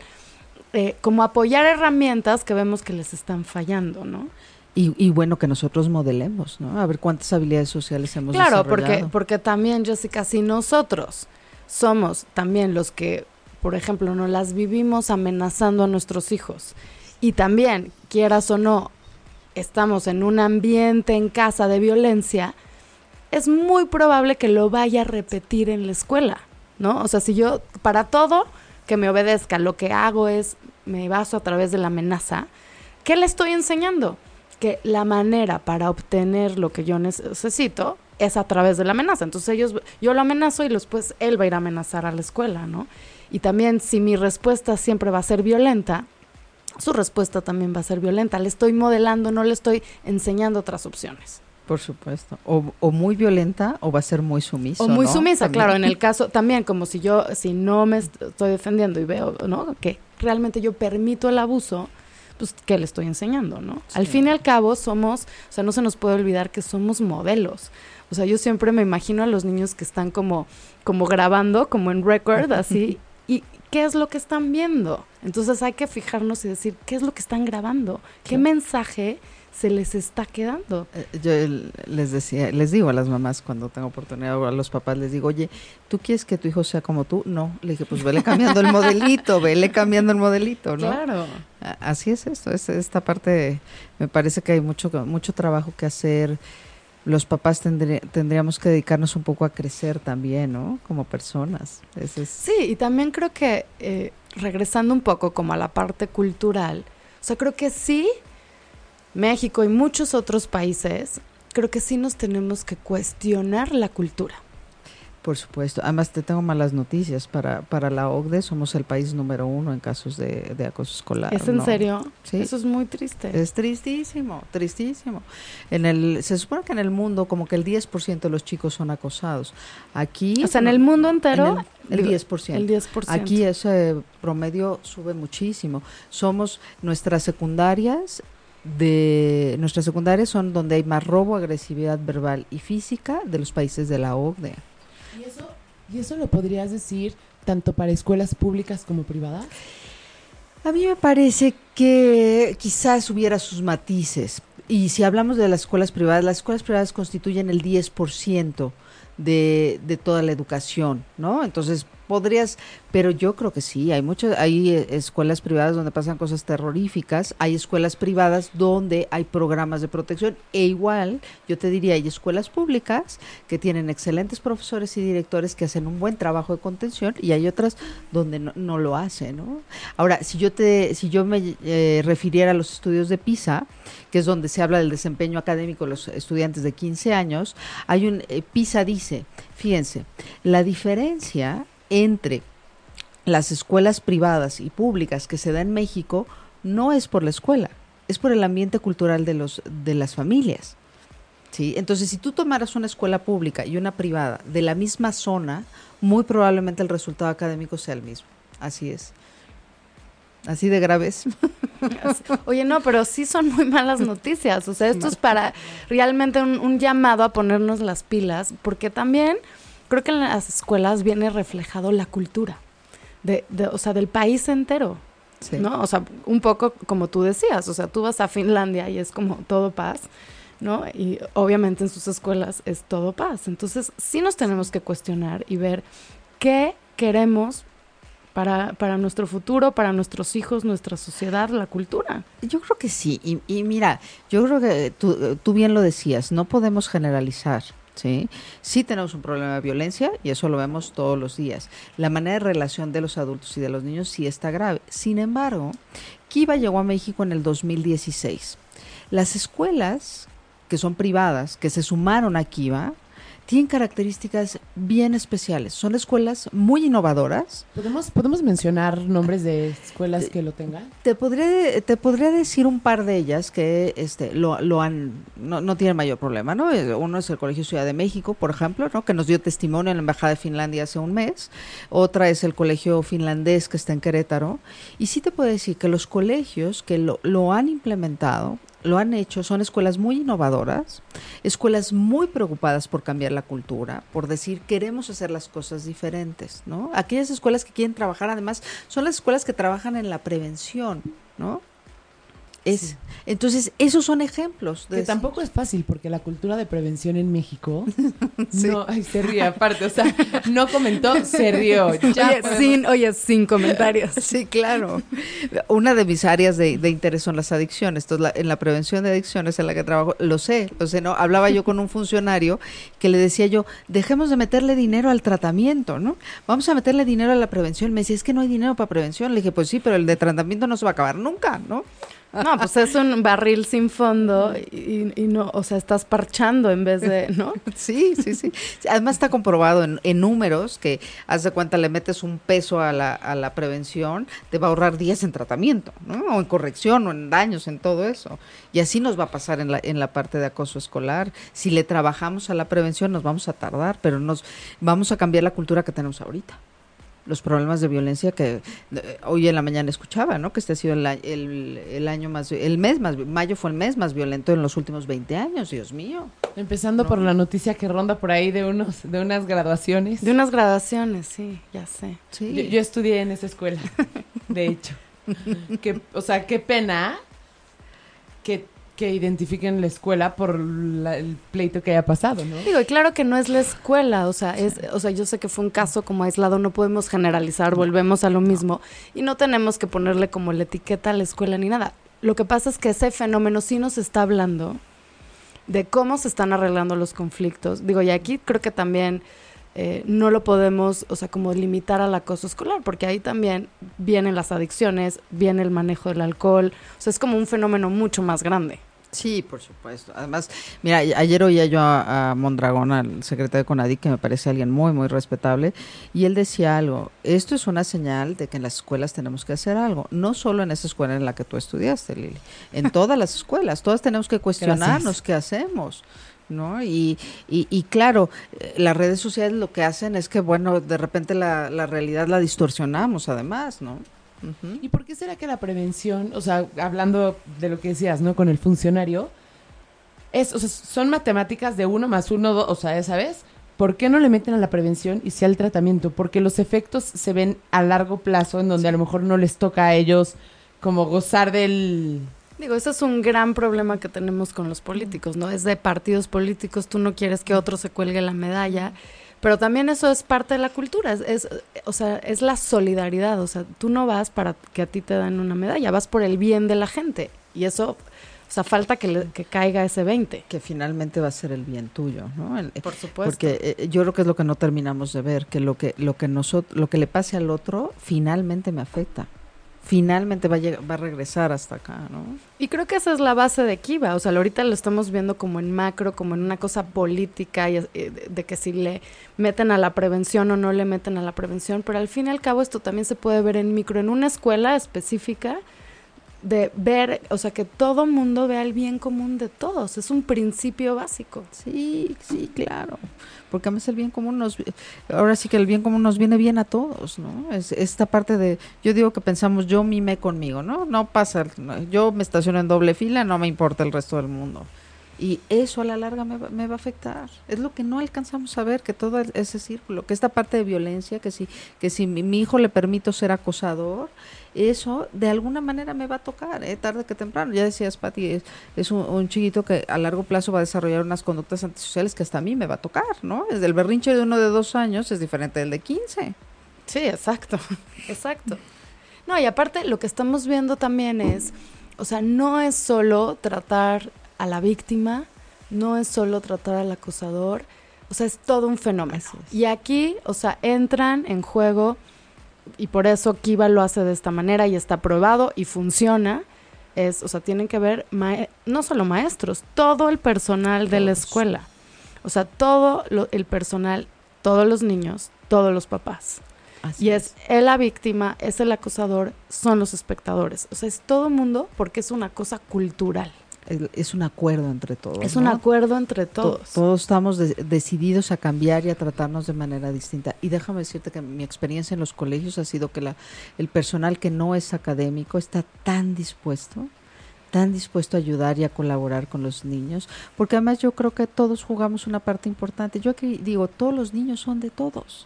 eh, como apoyar herramientas que vemos que les están fallando, ¿no? Y, y bueno que nosotros modelemos ¿no? a ver cuántas habilidades sociales hemos Claro, porque, desarrollado porque también, Jessica, si nosotros somos también los que, por ejemplo, no las vivimos amenazando a nuestros hijos y también, quieras o no, estamos en un ambiente en casa de violencia, es muy probable que lo vaya a repetir en la escuela, ¿no? O sea, si yo, para todo que me obedezca, lo que hago es, me baso a través de la amenaza, ¿qué le estoy enseñando? Que la manera para obtener lo que yo necesito es a través de la amenaza. Entonces ellos, yo lo amenazo y después él va a ir a amenazar a la escuela, ¿no? Y también si mi respuesta siempre va a ser violenta, su respuesta también va a ser violenta. Le estoy modelando, no le estoy enseñando otras opciones. Por supuesto o, o muy violenta o va a ser muy sumisa O muy sumisa, claro, en el caso también, como si yo, si no me est- estoy defendiendo y veo, ¿no? Que realmente yo permito el abuso, pues, ¿qué le estoy enseñando, no? Al fin y al cabo somos, o sea, no se nos puede olvidar que somos modelos. O sea, yo siempre me imagino a los niños que están como, como grabando, como en record, así, y ¿qué es lo que están viendo? Entonces hay que fijarnos y decir, ¿qué es lo que están grabando? ¿Qué mensaje se les está quedando. Eh, yo les decía, les digo a las mamás cuando tengo oportunidad o a los papás les digo, oye, ¿tú quieres que tu hijo sea como tú? No, le dije, pues vele cambiando el modelito, vele cambiando el modelito, ¿no? Claro. Así es esto, es esta parte, me parece que hay mucho, mucho trabajo que hacer. Los papás tendríamos que dedicarnos un poco a crecer también, ¿no? Como personas. Sí, y también creo que eh, regresando un poco como a la parte cultural, o sea, creo que sí México y muchos otros países, creo que sí nos tenemos que cuestionar la cultura. Por supuesto. Además, te tengo malas noticias. Para, para la OCDE somos el país número uno en casos de, acoso escolar. ¿Es en serio? Sí. Eso es muy triste. Es tristísimo, tristísimo. En el, se supone que en el mundo como que el 10% de los chicos son acosados. Aquí... O sea, en el mundo entero... el, 10%. El 10%. Aquí ese promedio sube muchísimo. Somos nuestras secundarias de nuestras secundarias son donde hay más robo, agresividad verbal y física de los países de la OCDE. ¿Y eso, ¿Y eso lo podrías decir tanto para escuelas públicas como privadas? A mí me parece que quizás hubiera sus matices. Y si hablamos de las escuelas privadas, las escuelas privadas constituyen el 10% de, de toda la educación, ¿no? Entonces, podrías, pero yo creo que sí, hay muchas, hay eh, escuelas privadas donde pasan cosas terroríficas, hay escuelas privadas donde hay programas de protección e igual, yo te diría, hay escuelas públicas que tienen excelentes profesores y directores que hacen un buen trabajo de contención y hay otras donde no, lo hacen, ¿no? Ahora, si yo te, si yo me eh, refiriera a los estudios de PISA, que es donde se habla del desempeño académico de los estudiantes de 15 años, hay un, eh, PISA dice, fíjense, la diferencia entre las escuelas privadas y públicas que se da en México no es por la escuela, es por el ambiente cultural de, los, de las familias. ¿sí? Entonces, si tú tomaras una escuela pública y una privada de la misma zona, muy probablemente el resultado académico sea el mismo. Así es. Así de graves. Oye, no, pero sí son muy malas noticias. O sea, esto es para realmente un, un llamado a ponernos las pilas, porque también creo que en las escuelas viene reflejado la cultura, de, o sea, del país entero. ¿No? O sea, un poco como tú decías, o sea, tú vas a Finlandia y es como todo paz, ¿no? Y obviamente en sus escuelas es todo paz. Entonces, sí nos tenemos que cuestionar y ver qué queremos para, para nuestro futuro, para nuestros hijos, nuestra sociedad, la cultura. Yo creo que sí. Y, y mira, yo creo que tú, tú bien lo decías, no podemos generalizar. ¿Sí? Sí tenemos un problema de violencia y eso lo vemos todos los días. La manera de relación de los adultos y de los niños sí está grave. Sin embargo, Kiva llegó a México en el 2016. Las escuelas que son privadas, que se sumaron a Kiva, tienen características bien especiales. Son escuelas muy innovadoras. ¿Podemos, ¿podemos mencionar nombres de escuelas que lo tengan? Te podría, te podría decir un par de ellas que este, lo, lo han, no, no tienen mayor problema. ¿no? Eh, uno es el Colegio Ciudad de México, por ejemplo, ¿no? que nos dio testimonio en la Embajada de Finlandia hace un mes. Otra es el Colegio Finlandés que está en Querétaro. Y sí te puedo decir que los colegios que lo, lo han implementado lo han hecho, son escuelas muy innovadoras, escuelas muy preocupadas por cambiar la cultura, por decir queremos hacer las cosas diferentes, ¿no? Aquellas escuelas que quieren trabajar, además, son las escuelas que trabajan en la prevención, ¿no? Es, Entonces, esos son ejemplos. De que tampoco es fácil, porque la cultura de prevención en México. No, ay, se ríe aparte, o sea, no comentó, se rió. oye, sin, oye, sin comentarios. Sí, claro. Una de mis áreas de, interés son las adicciones. Entonces, en la prevención de adicciones en la que trabajo, lo sé, lo sé, ¿no? Hablaba yo con un funcionario que le decía yo, dejemos de meterle dinero al tratamiento, ¿no? Vamos a meterle dinero a la prevención. Me decía, es que no hay dinero para prevención. Le dije, pues sí, pero el de tratamiento no se va a acabar nunca, ¿no? No, pues es un barril sin fondo y, no, o sea, estás parchando en vez de, ¿no? Sí, sí, sí. Además está comprobado en, números que, haz de cuenta, le metes un peso a la, a la prevención, te va a ahorrar días en tratamiento, ¿no? O en corrección, o en daños, en todo eso. Y así nos va a pasar en la, en la parte de acoso escolar. Si le trabajamos a la prevención, nos vamos a tardar, pero nos vamos a cambiar la cultura que tenemos ahorita. Los problemas de violencia que eh, hoy en la mañana escuchaba, ¿no? Que este ha sido el, el, el, año más, el mes más, mayo fue el mes más violento en los últimos 20 años, Dios mío. Empezando por la noticia que ronda por ahí de unos, de unas graduaciones. De unas graduaciones, sí, ya sé. Sí. Yo, yo estudié en esa escuela, de hecho. que, o sea, qué pena que que identifiquen la escuela por la, el pleito que haya pasado, ¿no? Digo, y claro que no es la escuela, o sea, es, o sea, yo sé que fue un caso como aislado, no podemos generalizar, volvemos a lo mismo y no tenemos que ponerle como la etiqueta a la escuela ni nada. Lo que pasa es que ese fenómeno sí nos está hablando de cómo se están arreglando los conflictos. Digo, y aquí creo que también eh, no lo podemos, o sea, como limitar al acoso escolar, porque ahí también vienen las adicciones, viene el manejo del alcohol, o sea, es como un fenómeno mucho más grande. Sí, por supuesto. Además, mira, ayer oía yo a, Mondragón, al secretario de CONADI, que me parece alguien muy, muy respetable, y él decía algo, esto es una señal de que en las escuelas tenemos que hacer algo, no solo en esa escuela en la que tú estudiaste, Lili, en todas las escuelas, todas tenemos que cuestionarnos qué hacemos. ¿no? Y, y, y, claro, eh, las redes sociales lo que hacen es que, bueno, de repente la, la realidad la distorsionamos además, ¿no? ¿Y por qué será que la prevención, o sea, hablando de lo que decías, ¿no? Con el funcionario, es, o sea, son matemáticas de uno más uno, dos, o sea, ¿sabes? ¿Por qué no le meten a la prevención y sí al tratamiento? Porque los efectos se ven a largo plazo, en donde a lo mejor no les toca a ellos como gozar del... Digo, ese es un gran problema que tenemos con los políticos, ¿no? Es de partidos políticos, tú no quieres que otro se cuelgue la medalla. Pero también eso es parte de la cultura, es, o sea, es la solidaridad, o sea, tú no vas para que a ti te den una medalla, vas por el bien de la gente y eso, o sea, falta que, que caiga ese 20. Que finalmente va a ser el bien tuyo, ¿no? por supuesto. Porque eh, yo creo que es lo que no terminamos de ver, que lo que lo que nosotros lo que le pase al otro finalmente me afecta finalmente va a, va a regresar hasta acá, ¿no? Y creo que esa es la base de Kiva, o sea, ahorita lo estamos viendo como en macro, como en una cosa política, y, eh, de, que si le meten a la prevención o no le meten a la prevención, pero al fin y al cabo esto también se puede ver en micro, en una escuela específica, de ver, o sea, que todo mundo vea el bien común de todos, es un principio básico. Sí, sí, claro, porque además el bien común nos, ahora sí que el bien común nos viene bien a todos, ¿no? Es esta parte de, yo digo que pensamos, yo mime conmigo, ¿no? No pasa, yo me estaciono en doble fila, no me importa el resto del mundo. Y eso a la larga me va, me va, a afectar. Es lo que no alcanzamos a ver, que todo ese círculo, que esta parte de violencia, que si, que si mi, mi hijo le permito ser acosador, eso de alguna manera me va a tocar, ¿eh? tarde que temprano. Ya decías, Pati, es, un, chiquito que a largo plazo va a desarrollar unas conductas antisociales que hasta a mí me va a tocar, ¿no? Desde el berrinche de uno de dos años es diferente del de 15. Sí, exacto, exacto. No, y aparte lo que estamos viendo también es, o sea, no es solo tratar a la víctima, no es solo tratar al acosador, o sea, es todo un fenómeno. Y aquí, o sea, entran en juego y por eso Kiva lo hace de esta manera y está probado y funciona. Es, o sea, tienen que ver no solo maestros, todo el personal de la escuela. O sea, todo el personal, todos los niños, todos los papás. y es, es la víctima, es el acosador, son los espectadores. O sea, es todo mundo porque es una cosa cultural es un acuerdo entre todos. Es un acuerdo entre todos. todos estamos decididos a cambiar y a tratarnos de manera distinta. Y déjame decirte que mi experiencia en los colegios ha sido que la, el personal que no es académico está tan dispuesto tan dispuesto a ayudar y a colaborar con los niños, porque además yo creo que todos jugamos una parte importante. Yo aquí digo, todos los niños son de todos.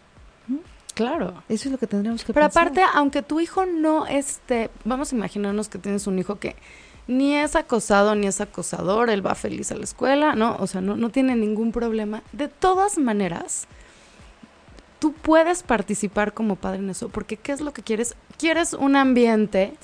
Claro. Eso es lo que tendríamos que Pero aparte, aunque tu hijo no esté, vamos a imaginarnos que tienes un hijo que ni es acosado ni es acosador, él va feliz a la escuela, ¿no? O sea, no, no tiene ningún problema. De todas maneras, tú puedes participar como padre en eso, porque ¿qué es lo que quieres? Quieres un ambiente,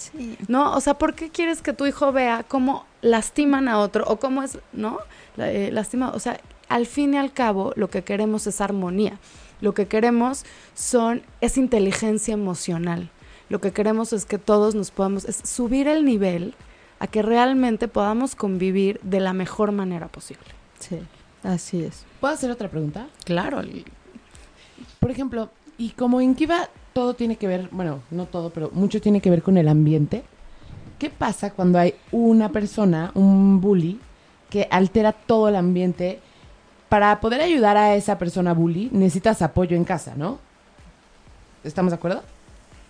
¿no? O sea, ¿por qué quieres que tu hijo vea cómo lastiman a otro o cómo es, ¿no? Eh, lastima, o sea, al fin y al cabo lo que queremos es armonía. Lo que queremos son es inteligencia emocional. Lo que queremos es que todos nos podamos es subir el nivel a que realmente podamos convivir de la mejor manera posible. Sí, así es. ¿Puedo hacer otra pregunta? Claro. Por ejemplo, y como en Kiva todo tiene que ver, bueno, no todo, pero mucho tiene que ver con el ambiente. ¿Qué pasa cuando hay una persona, un bully, que altera todo el ambiente? Para poder ayudar a esa persona bully, necesitas apoyo en casa, ¿no? ¿Estamos de acuerdo?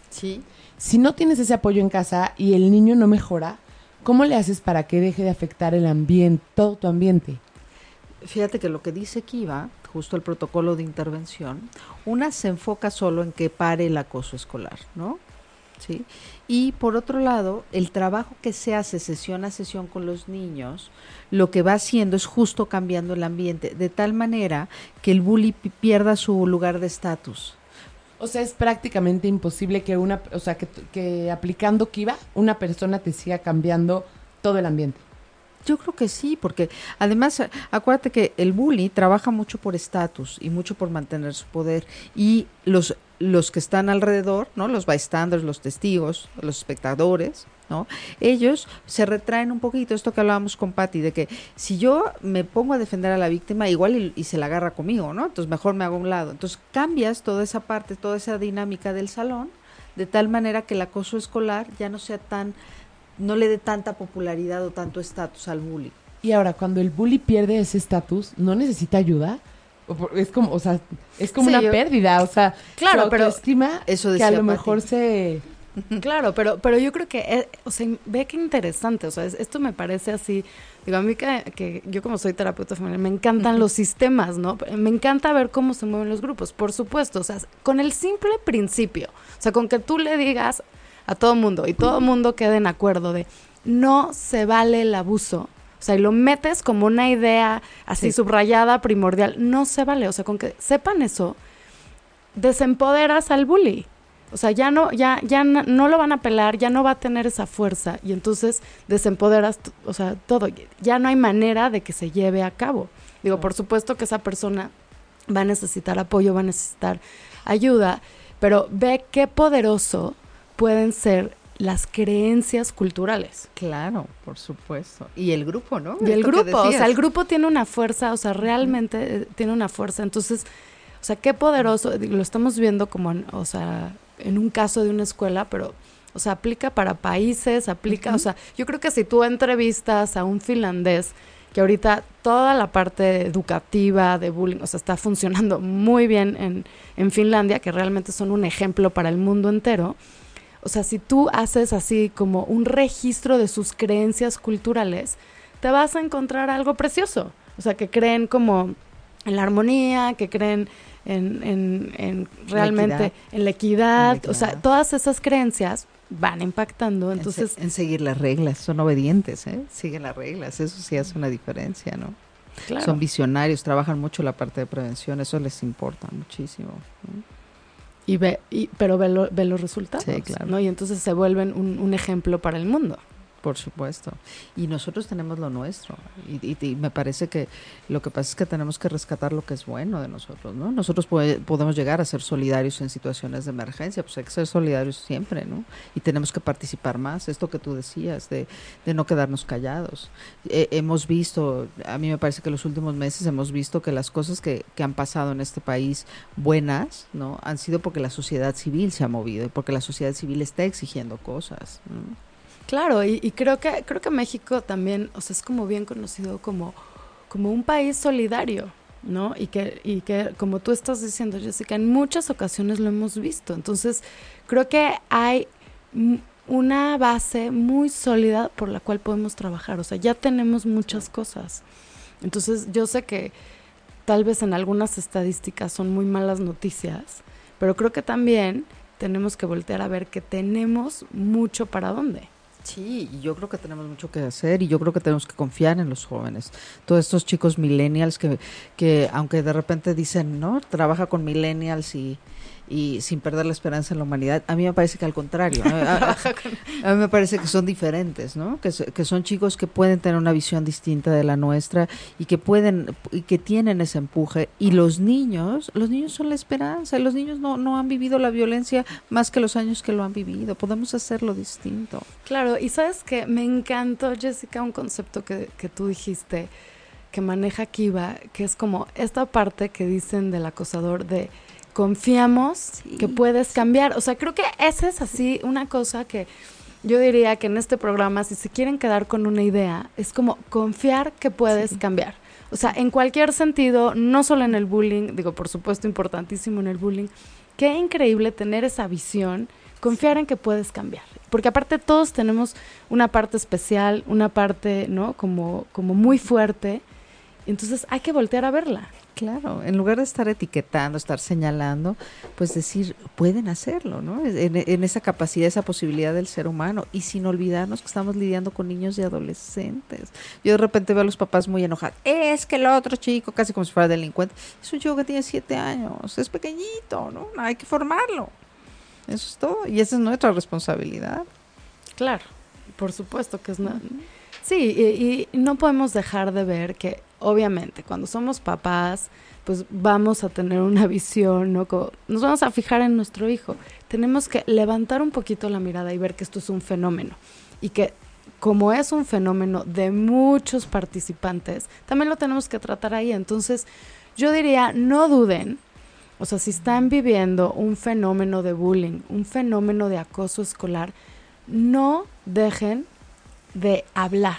Sí. Si no tienes ese apoyo en casa y el niño no mejora, ¿cómo le haces para que deje de afectar el ambiente, todo tu ambiente? Fíjate que lo que dice Kiva, justo el protocolo de intervención, una se enfoca solo en que pare el acoso escolar, ¿no? ¿Sí? Y por otro lado, el trabajo que se hace sesión a sesión con los niños, lo que va haciendo es justo cambiando el ambiente, de tal manera que el bully pierda su lugar de estatus. O sea, es prácticamente imposible que una, o sea, que, que aplicando Kiva, una persona te siga cambiando todo el ambiente. Yo creo que sí, porque además acuérdate que el bully trabaja mucho por estatus y mucho por mantener su poder y los los que están alrededor, ¿no? Los bystanders, los testigos, los espectadores, ¿no? Ellos se retraen un poquito, esto que hablábamos con Patty, de que si yo me pongo a defender a la víctima, igual y, se la agarra conmigo, ¿no? Entonces mejor me hago a un lado. Entonces cambias toda esa parte, toda esa dinámica del salón, de tal manera que el acoso escolar ya no sea tan, no le dé tanta popularidad o tanto estatus al bully. Y ahora, cuando el bully pierde ese estatus, ¿no necesita ayuda? es como, o sea, es como una pérdida, o sea, claro, pero estima eso que a lo mejor se Claro, pero pero yo creo que eh, o sea, ve qué interesante, o sea, esto me parece así, digo, a mí que, yo como soy terapeuta familiar, me encantan los sistemas, ¿no? Me encanta ver cómo se mueven los grupos, por supuesto, o sea, con el simple principio, o sea, con que tú le digas a todo mundo y todo mundo quede en acuerdo de no se vale el abuso, o sea, y lo metes como una idea así subrayada, primordial. No se vale. O sea, con que sepan eso, desempoderas al bully. O sea, ya no, ya, ya no, lo van a pelar, ya no va a tener esa fuerza. Y entonces desempoderas, o sea, todo. Ya no hay manera de que se lleve a cabo. Digo, por supuesto que esa persona va a necesitar apoyo, va a necesitar ayuda, pero ve qué poderoso pueden ser las creencias culturales. Claro, por supuesto. Y el grupo, ¿no? Y el grupo, o sea, el grupo tiene una fuerza, o sea, realmente eh, tiene una fuerza. Entonces, o sea, qué poderoso, lo estamos viendo como, o sea, en un caso de una escuela, pero, o sea, aplica para países, aplica, o sea, yo creo que si tú entrevistas a un finlandés, que ahorita toda la parte educativa de bullying, o sea, está funcionando muy bien en, en Finlandia, que realmente son un ejemplo para el mundo entero, o sea, si tú haces así como un registro de sus creencias culturales, te vas a encontrar algo precioso. O sea, que creen como en la armonía, que creen en, en, realmente en la equidad. O sea, todas esas creencias van impactando. Entonces, en, seguir las reglas, son obedientes, ¿eh? siguen las reglas, eso sí hace una diferencia, ¿no? Son visionarios, trabajan mucho la parte de prevención, eso les importa muchísimo. Y ve, y, pero ve, ve los resultados. Sí, claro. ¿no? Y entonces se vuelven un, un ejemplo para el mundo. Por supuesto. Y nosotros tenemos lo nuestro. Y, y, me parece que lo que pasa es que tenemos que rescatar lo que es bueno de nosotros, ¿no? Nosotros podemos llegar a ser solidarios en situaciones de emergencia, pues hay que ser solidarios siempre, ¿no? Y tenemos que participar más. Esto que tú decías, de, de no quedarnos callados. hemos visto, a mí me parece que los últimos meses hemos visto que las cosas que, que han pasado en este país buenas, ¿no? Han sido porque la sociedad civil se ha movido y porque la sociedad civil está exigiendo cosas. ¿no? Claro, y, creo que creo que México también, o sea, es como bien conocido como como un país solidario, ¿no? Y que y que como tú estás diciendo, Jessica, en muchas ocasiones lo hemos visto. Entonces, creo que hay una base muy sólida por la cual podemos trabajar, o sea, ya tenemos muchas cosas. Entonces, yo sé que tal vez en algunas estadísticas son muy malas noticias, pero creo que también tenemos que voltear a ver que tenemos mucho para dónde. Sí, yo creo que tenemos mucho que hacer y yo creo que tenemos que confiar en los jóvenes. Todos estos chicos millennials que, que aunque de repente dicen, ¿no? Trabaja con millennials y, y sin perder la esperanza en la humanidad. A mí me parece que al contrario, a, mí me parece que son diferentes, ¿no? Que, que, son chicos que pueden tener una visión distinta de la nuestra y que pueden y que tienen ese empuje y los niños, los niños son la esperanza, los niños no no han vivido la violencia más que los años que lo han vivido. Podemos hacerlo distinto. Claro, y sabes que me encantó Jessica un concepto que que tú dijiste que maneja Kiva, que es como esta parte que dicen del acosador de confiamos que puedes cambiar. O sea, creo que esa es así una cosa que yo diría que en este programa, si se quieren quedar con una idea, es como confiar que puedes cambiar. O sea, en cualquier sentido, no solo en el bullying, digo, por supuesto, importantísimo en el bullying, qué increíble tener esa visión, confiar en que puedes cambiar. Porque aparte todos tenemos una parte especial, una parte, ¿no? Como, como muy fuerte. Entonces hay que voltear a verla. Claro, en lugar de estar etiquetando, estar señalando, pues decir, pueden hacerlo, ¿no? En, esa capacidad, esa posibilidad del ser humano y sin olvidarnos que estamos lidiando con niños y adolescentes. Yo de repente veo a los papás muy enojados. Es que el otro chico, casi como si fuera delincuente, es un chico que tiene siete años, es pequeñito, ¿no? Hay que formarlo. Eso es todo. Y esa es nuestra responsabilidad. Claro, por supuesto que es... nada. Sí, y, y no podemos dejar de ver que obviamente, cuando somos papás, pues vamos a tener una visión, ¿no? nos vamos a fijar en nuestro hijo. Tenemos que levantar un poquito la mirada y ver que esto es un fenómeno y que como es un fenómeno de muchos participantes, también lo tenemos que tratar ahí. Entonces, yo diría, no duden, o sea, si están viviendo un fenómeno de bullying, un fenómeno de acoso escolar, no dejen de hablar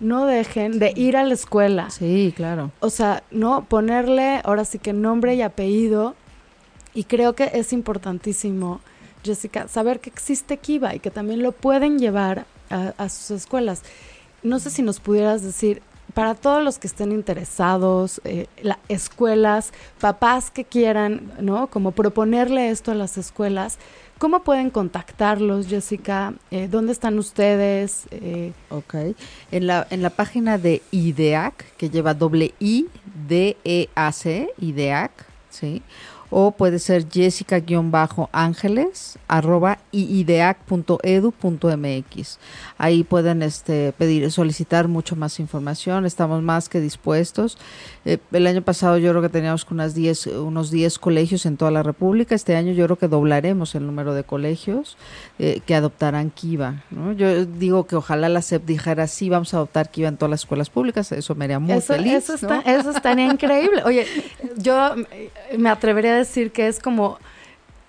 no dejen de ir a la escuela. Sí, claro. O sea, no ponerle ahora sí que nombre y apellido. Y creo que es importantísimo, Jessica, saber que existe Kiva y que también lo pueden llevar a, sus escuelas. No sé si nos pudieras decir, para todos los que estén interesados, eh, las escuelas, papás que quieran, ¿no? Como proponerle esto a las escuelas, ¿Cómo pueden contactarlos, Jessica? Eh, ¿Dónde están ustedes? Eh, ok. En la, en la página de IDEAC, que lleva doble I, D, E, A, C, IDEAC, ¿sí? O puede ser jessica-ángeles arroba iideac.edu.mx. Ahí pueden este, pedir, solicitar mucho más información, estamos más que dispuestos. Eh, el año pasado yo creo que teníamos unas 10, unos 10 colegios en toda la República, este año yo creo que doblaremos el número de colegios eh, que adoptarán Kiva. Yo digo que ojalá la SEP dijera, sí, vamos a adoptar Kiva en todas las escuelas públicas, eso me haría muy feliz. Eso, está, eso estaría increíble. Oye, yo me atrevería a decir que es como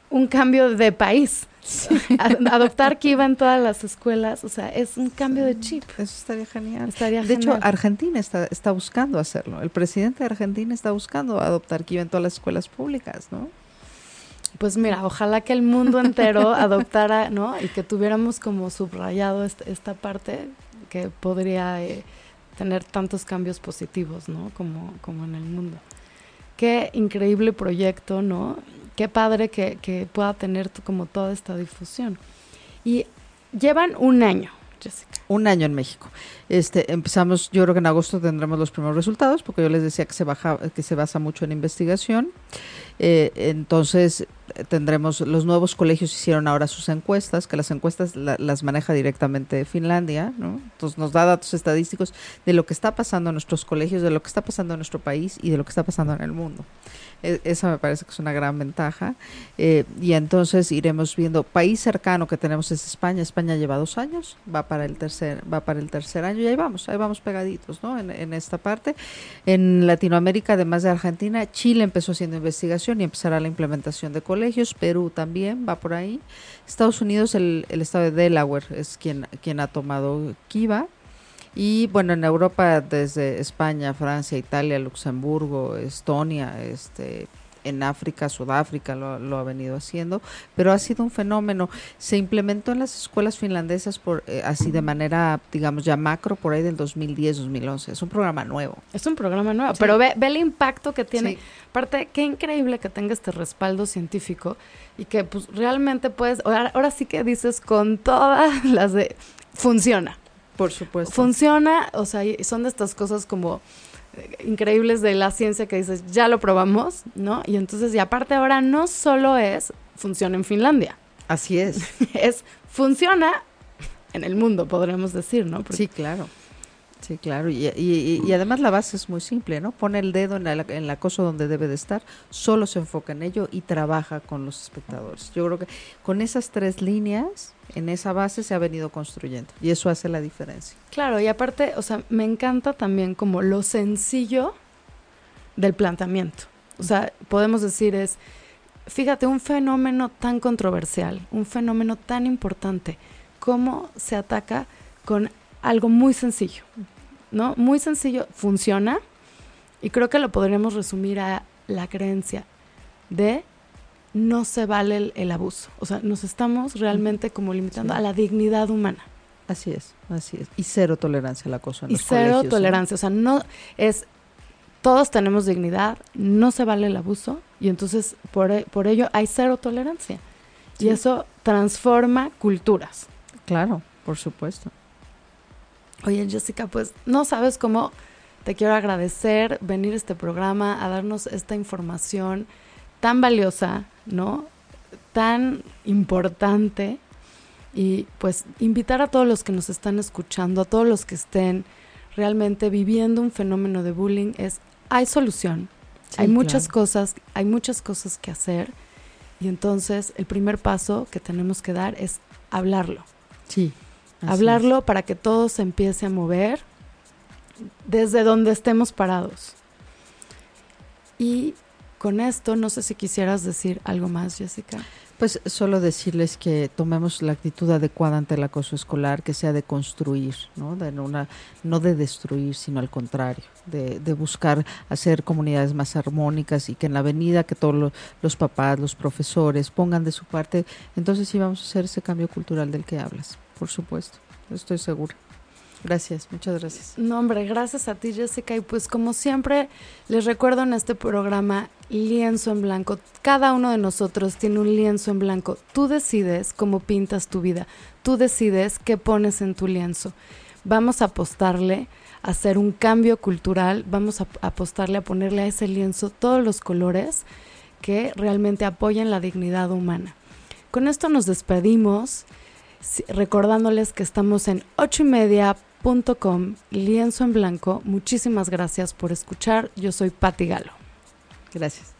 un cambio de país. Adoptar Kiva en todas las escuelas, o sea, es un cambio de chip. Eso estaría genial. de hecho, Argentina está, está buscando hacerlo. El presidente de Argentina está buscando adoptar Kiva en todas las escuelas públicas, ¿no? Pues mira, ojalá que el mundo entero adoptara, ¿no? Y que tuviéramos como subrayado esta, parte que podría eh, tener tantos cambios positivos, ¿no? Como, como en el mundo qué increíble proyecto, ¿no? Qué padre que, pueda tener como toda esta difusión. Y llevan un año, Jessica. Un año en México. Este, empezamos, yo creo que en agosto tendremos los primeros resultados, porque yo les decía que se baja, que se basa mucho en investigación. Eh, entonces tendremos, los nuevos colegios hicieron ahora sus encuestas, que las encuestas las maneja directamente Finlandia, ¿no? Entonces nos da datos estadísticos de lo que está pasando en nuestros colegios, de lo que está pasando en nuestro país y de lo que está pasando en el mundo. E, esa me parece que es una gran ventaja. Eh, y entonces iremos viendo, país cercano que tenemos es España, España lleva dos años, va para el tercer, va para el tercer año y ahí vamos, ahí vamos pegaditos, ¿no? En, esta parte. En Latinoamérica, además de Argentina, Chile empezó haciendo investigación y empezará la implementación de colegios, Perú también va por ahí. Estados Unidos, el, el estado de Delaware es quien, quien ha tomado Kiva y bueno, en Europa desde España, Francia, Italia, Luxemburgo, Estonia, este, en África, Sudáfrica lo, ha venido haciendo, pero ha sido un fenómeno. Se implementó en las escuelas finlandesas por eh, así de manera, digamos, ya macro por ahí del 2010-2011. Es un programa nuevo. Es un programa nuevo, pero ve, ve, el impacto que tiene. Aparte, qué increíble que tenga este respaldo científico y que pues realmente puedes, ahora, ahora sí que dices con todas las de, funciona. Por supuesto. Funciona, o sea, son de estas cosas como increíbles de la ciencia que dices, ya lo probamos, ¿no? Y entonces, y aparte ahora no solo es, funciona en Finlandia. Así es. es, funciona en el mundo, podríamos decir, ¿no? sí, claro. Sí, claro. Y, y, además la base es muy simple, ¿no? Pone el dedo en, en el acoso donde debe de estar, solo se enfoca en ello y trabaja con los espectadores. Yo creo que con esas tres líneas, en esa base se ha venido construyendo y eso hace la diferencia. Claro, y aparte, o sea, me encanta también como lo sencillo del planteamiento. O sea, podemos decir es, fíjate, un fenómeno tan controversial, un fenómeno tan importante, cómo se ataca con algo muy sencillo. ¿no? Muy sencillo, funciona, Y creo que lo podríamos resumir a la creencia de no se vale el, el abuso. O sea, nos estamos realmente como limitando Sí. a la dignidad humana. Así es, así es. Y cero tolerancia al acoso en Y los cero colegios, ¿no? tolerancia. O sea, no es. Todos tenemos dignidad, no se vale el abuso, y entonces por, por ello hay cero tolerancia. Sí. Y eso transforma culturas. Claro, por supuesto. Oye, Jessica, pues no sabes cómo te quiero agradecer venir a este programa a darnos esta información tan valiosa, ¿no? Tan importante. Y pues invitar a todos los que nos están escuchando, a todos los que estén realmente viviendo un fenómeno de bullying, es hay solución. Sí, hay muchas claro. cosas, hay muchas cosas que hacer. Y entonces el primer paso que tenemos que dar es hablarlo Sí. Así hablarlo para que todo se empiece a mover desde donde estemos parados. Y con esto, no sé si quisieras decir algo más, Jessica. es. Pues solo decirles que tomemos la actitud adecuada ante el acoso escolar, que sea de construir, ¿no? De una, no de destruir, sino al contrario, de, de buscar hacer comunidades más armónicas y que en la avenida que todos lo- los papás, los profesores pongan de su parte, entonces sí vamos a hacer ese cambio cultural del que hablas, por supuesto, estoy segura. Gracias, muchas gracias. No, hombre, gracias a ti, Jessica. Y pues como siempre, les recuerdo en este programa, lienzo en blanco. Cada uno de nosotros tiene un lienzo en blanco. Tú decides cómo pintas tu vida. Tú decides qué pones en tu lienzo. Vamos a apostarle a hacer un cambio cultural. Vamos a apostarle a ponerle a ese lienzo todos los colores que realmente apoyen la dignidad humana. Con esto nos despedimos recordándoles que estamos en ocho y media com, lienzo en blanco. Muchísimas gracias por escuchar. Yo soy Patti Galo. Gracias.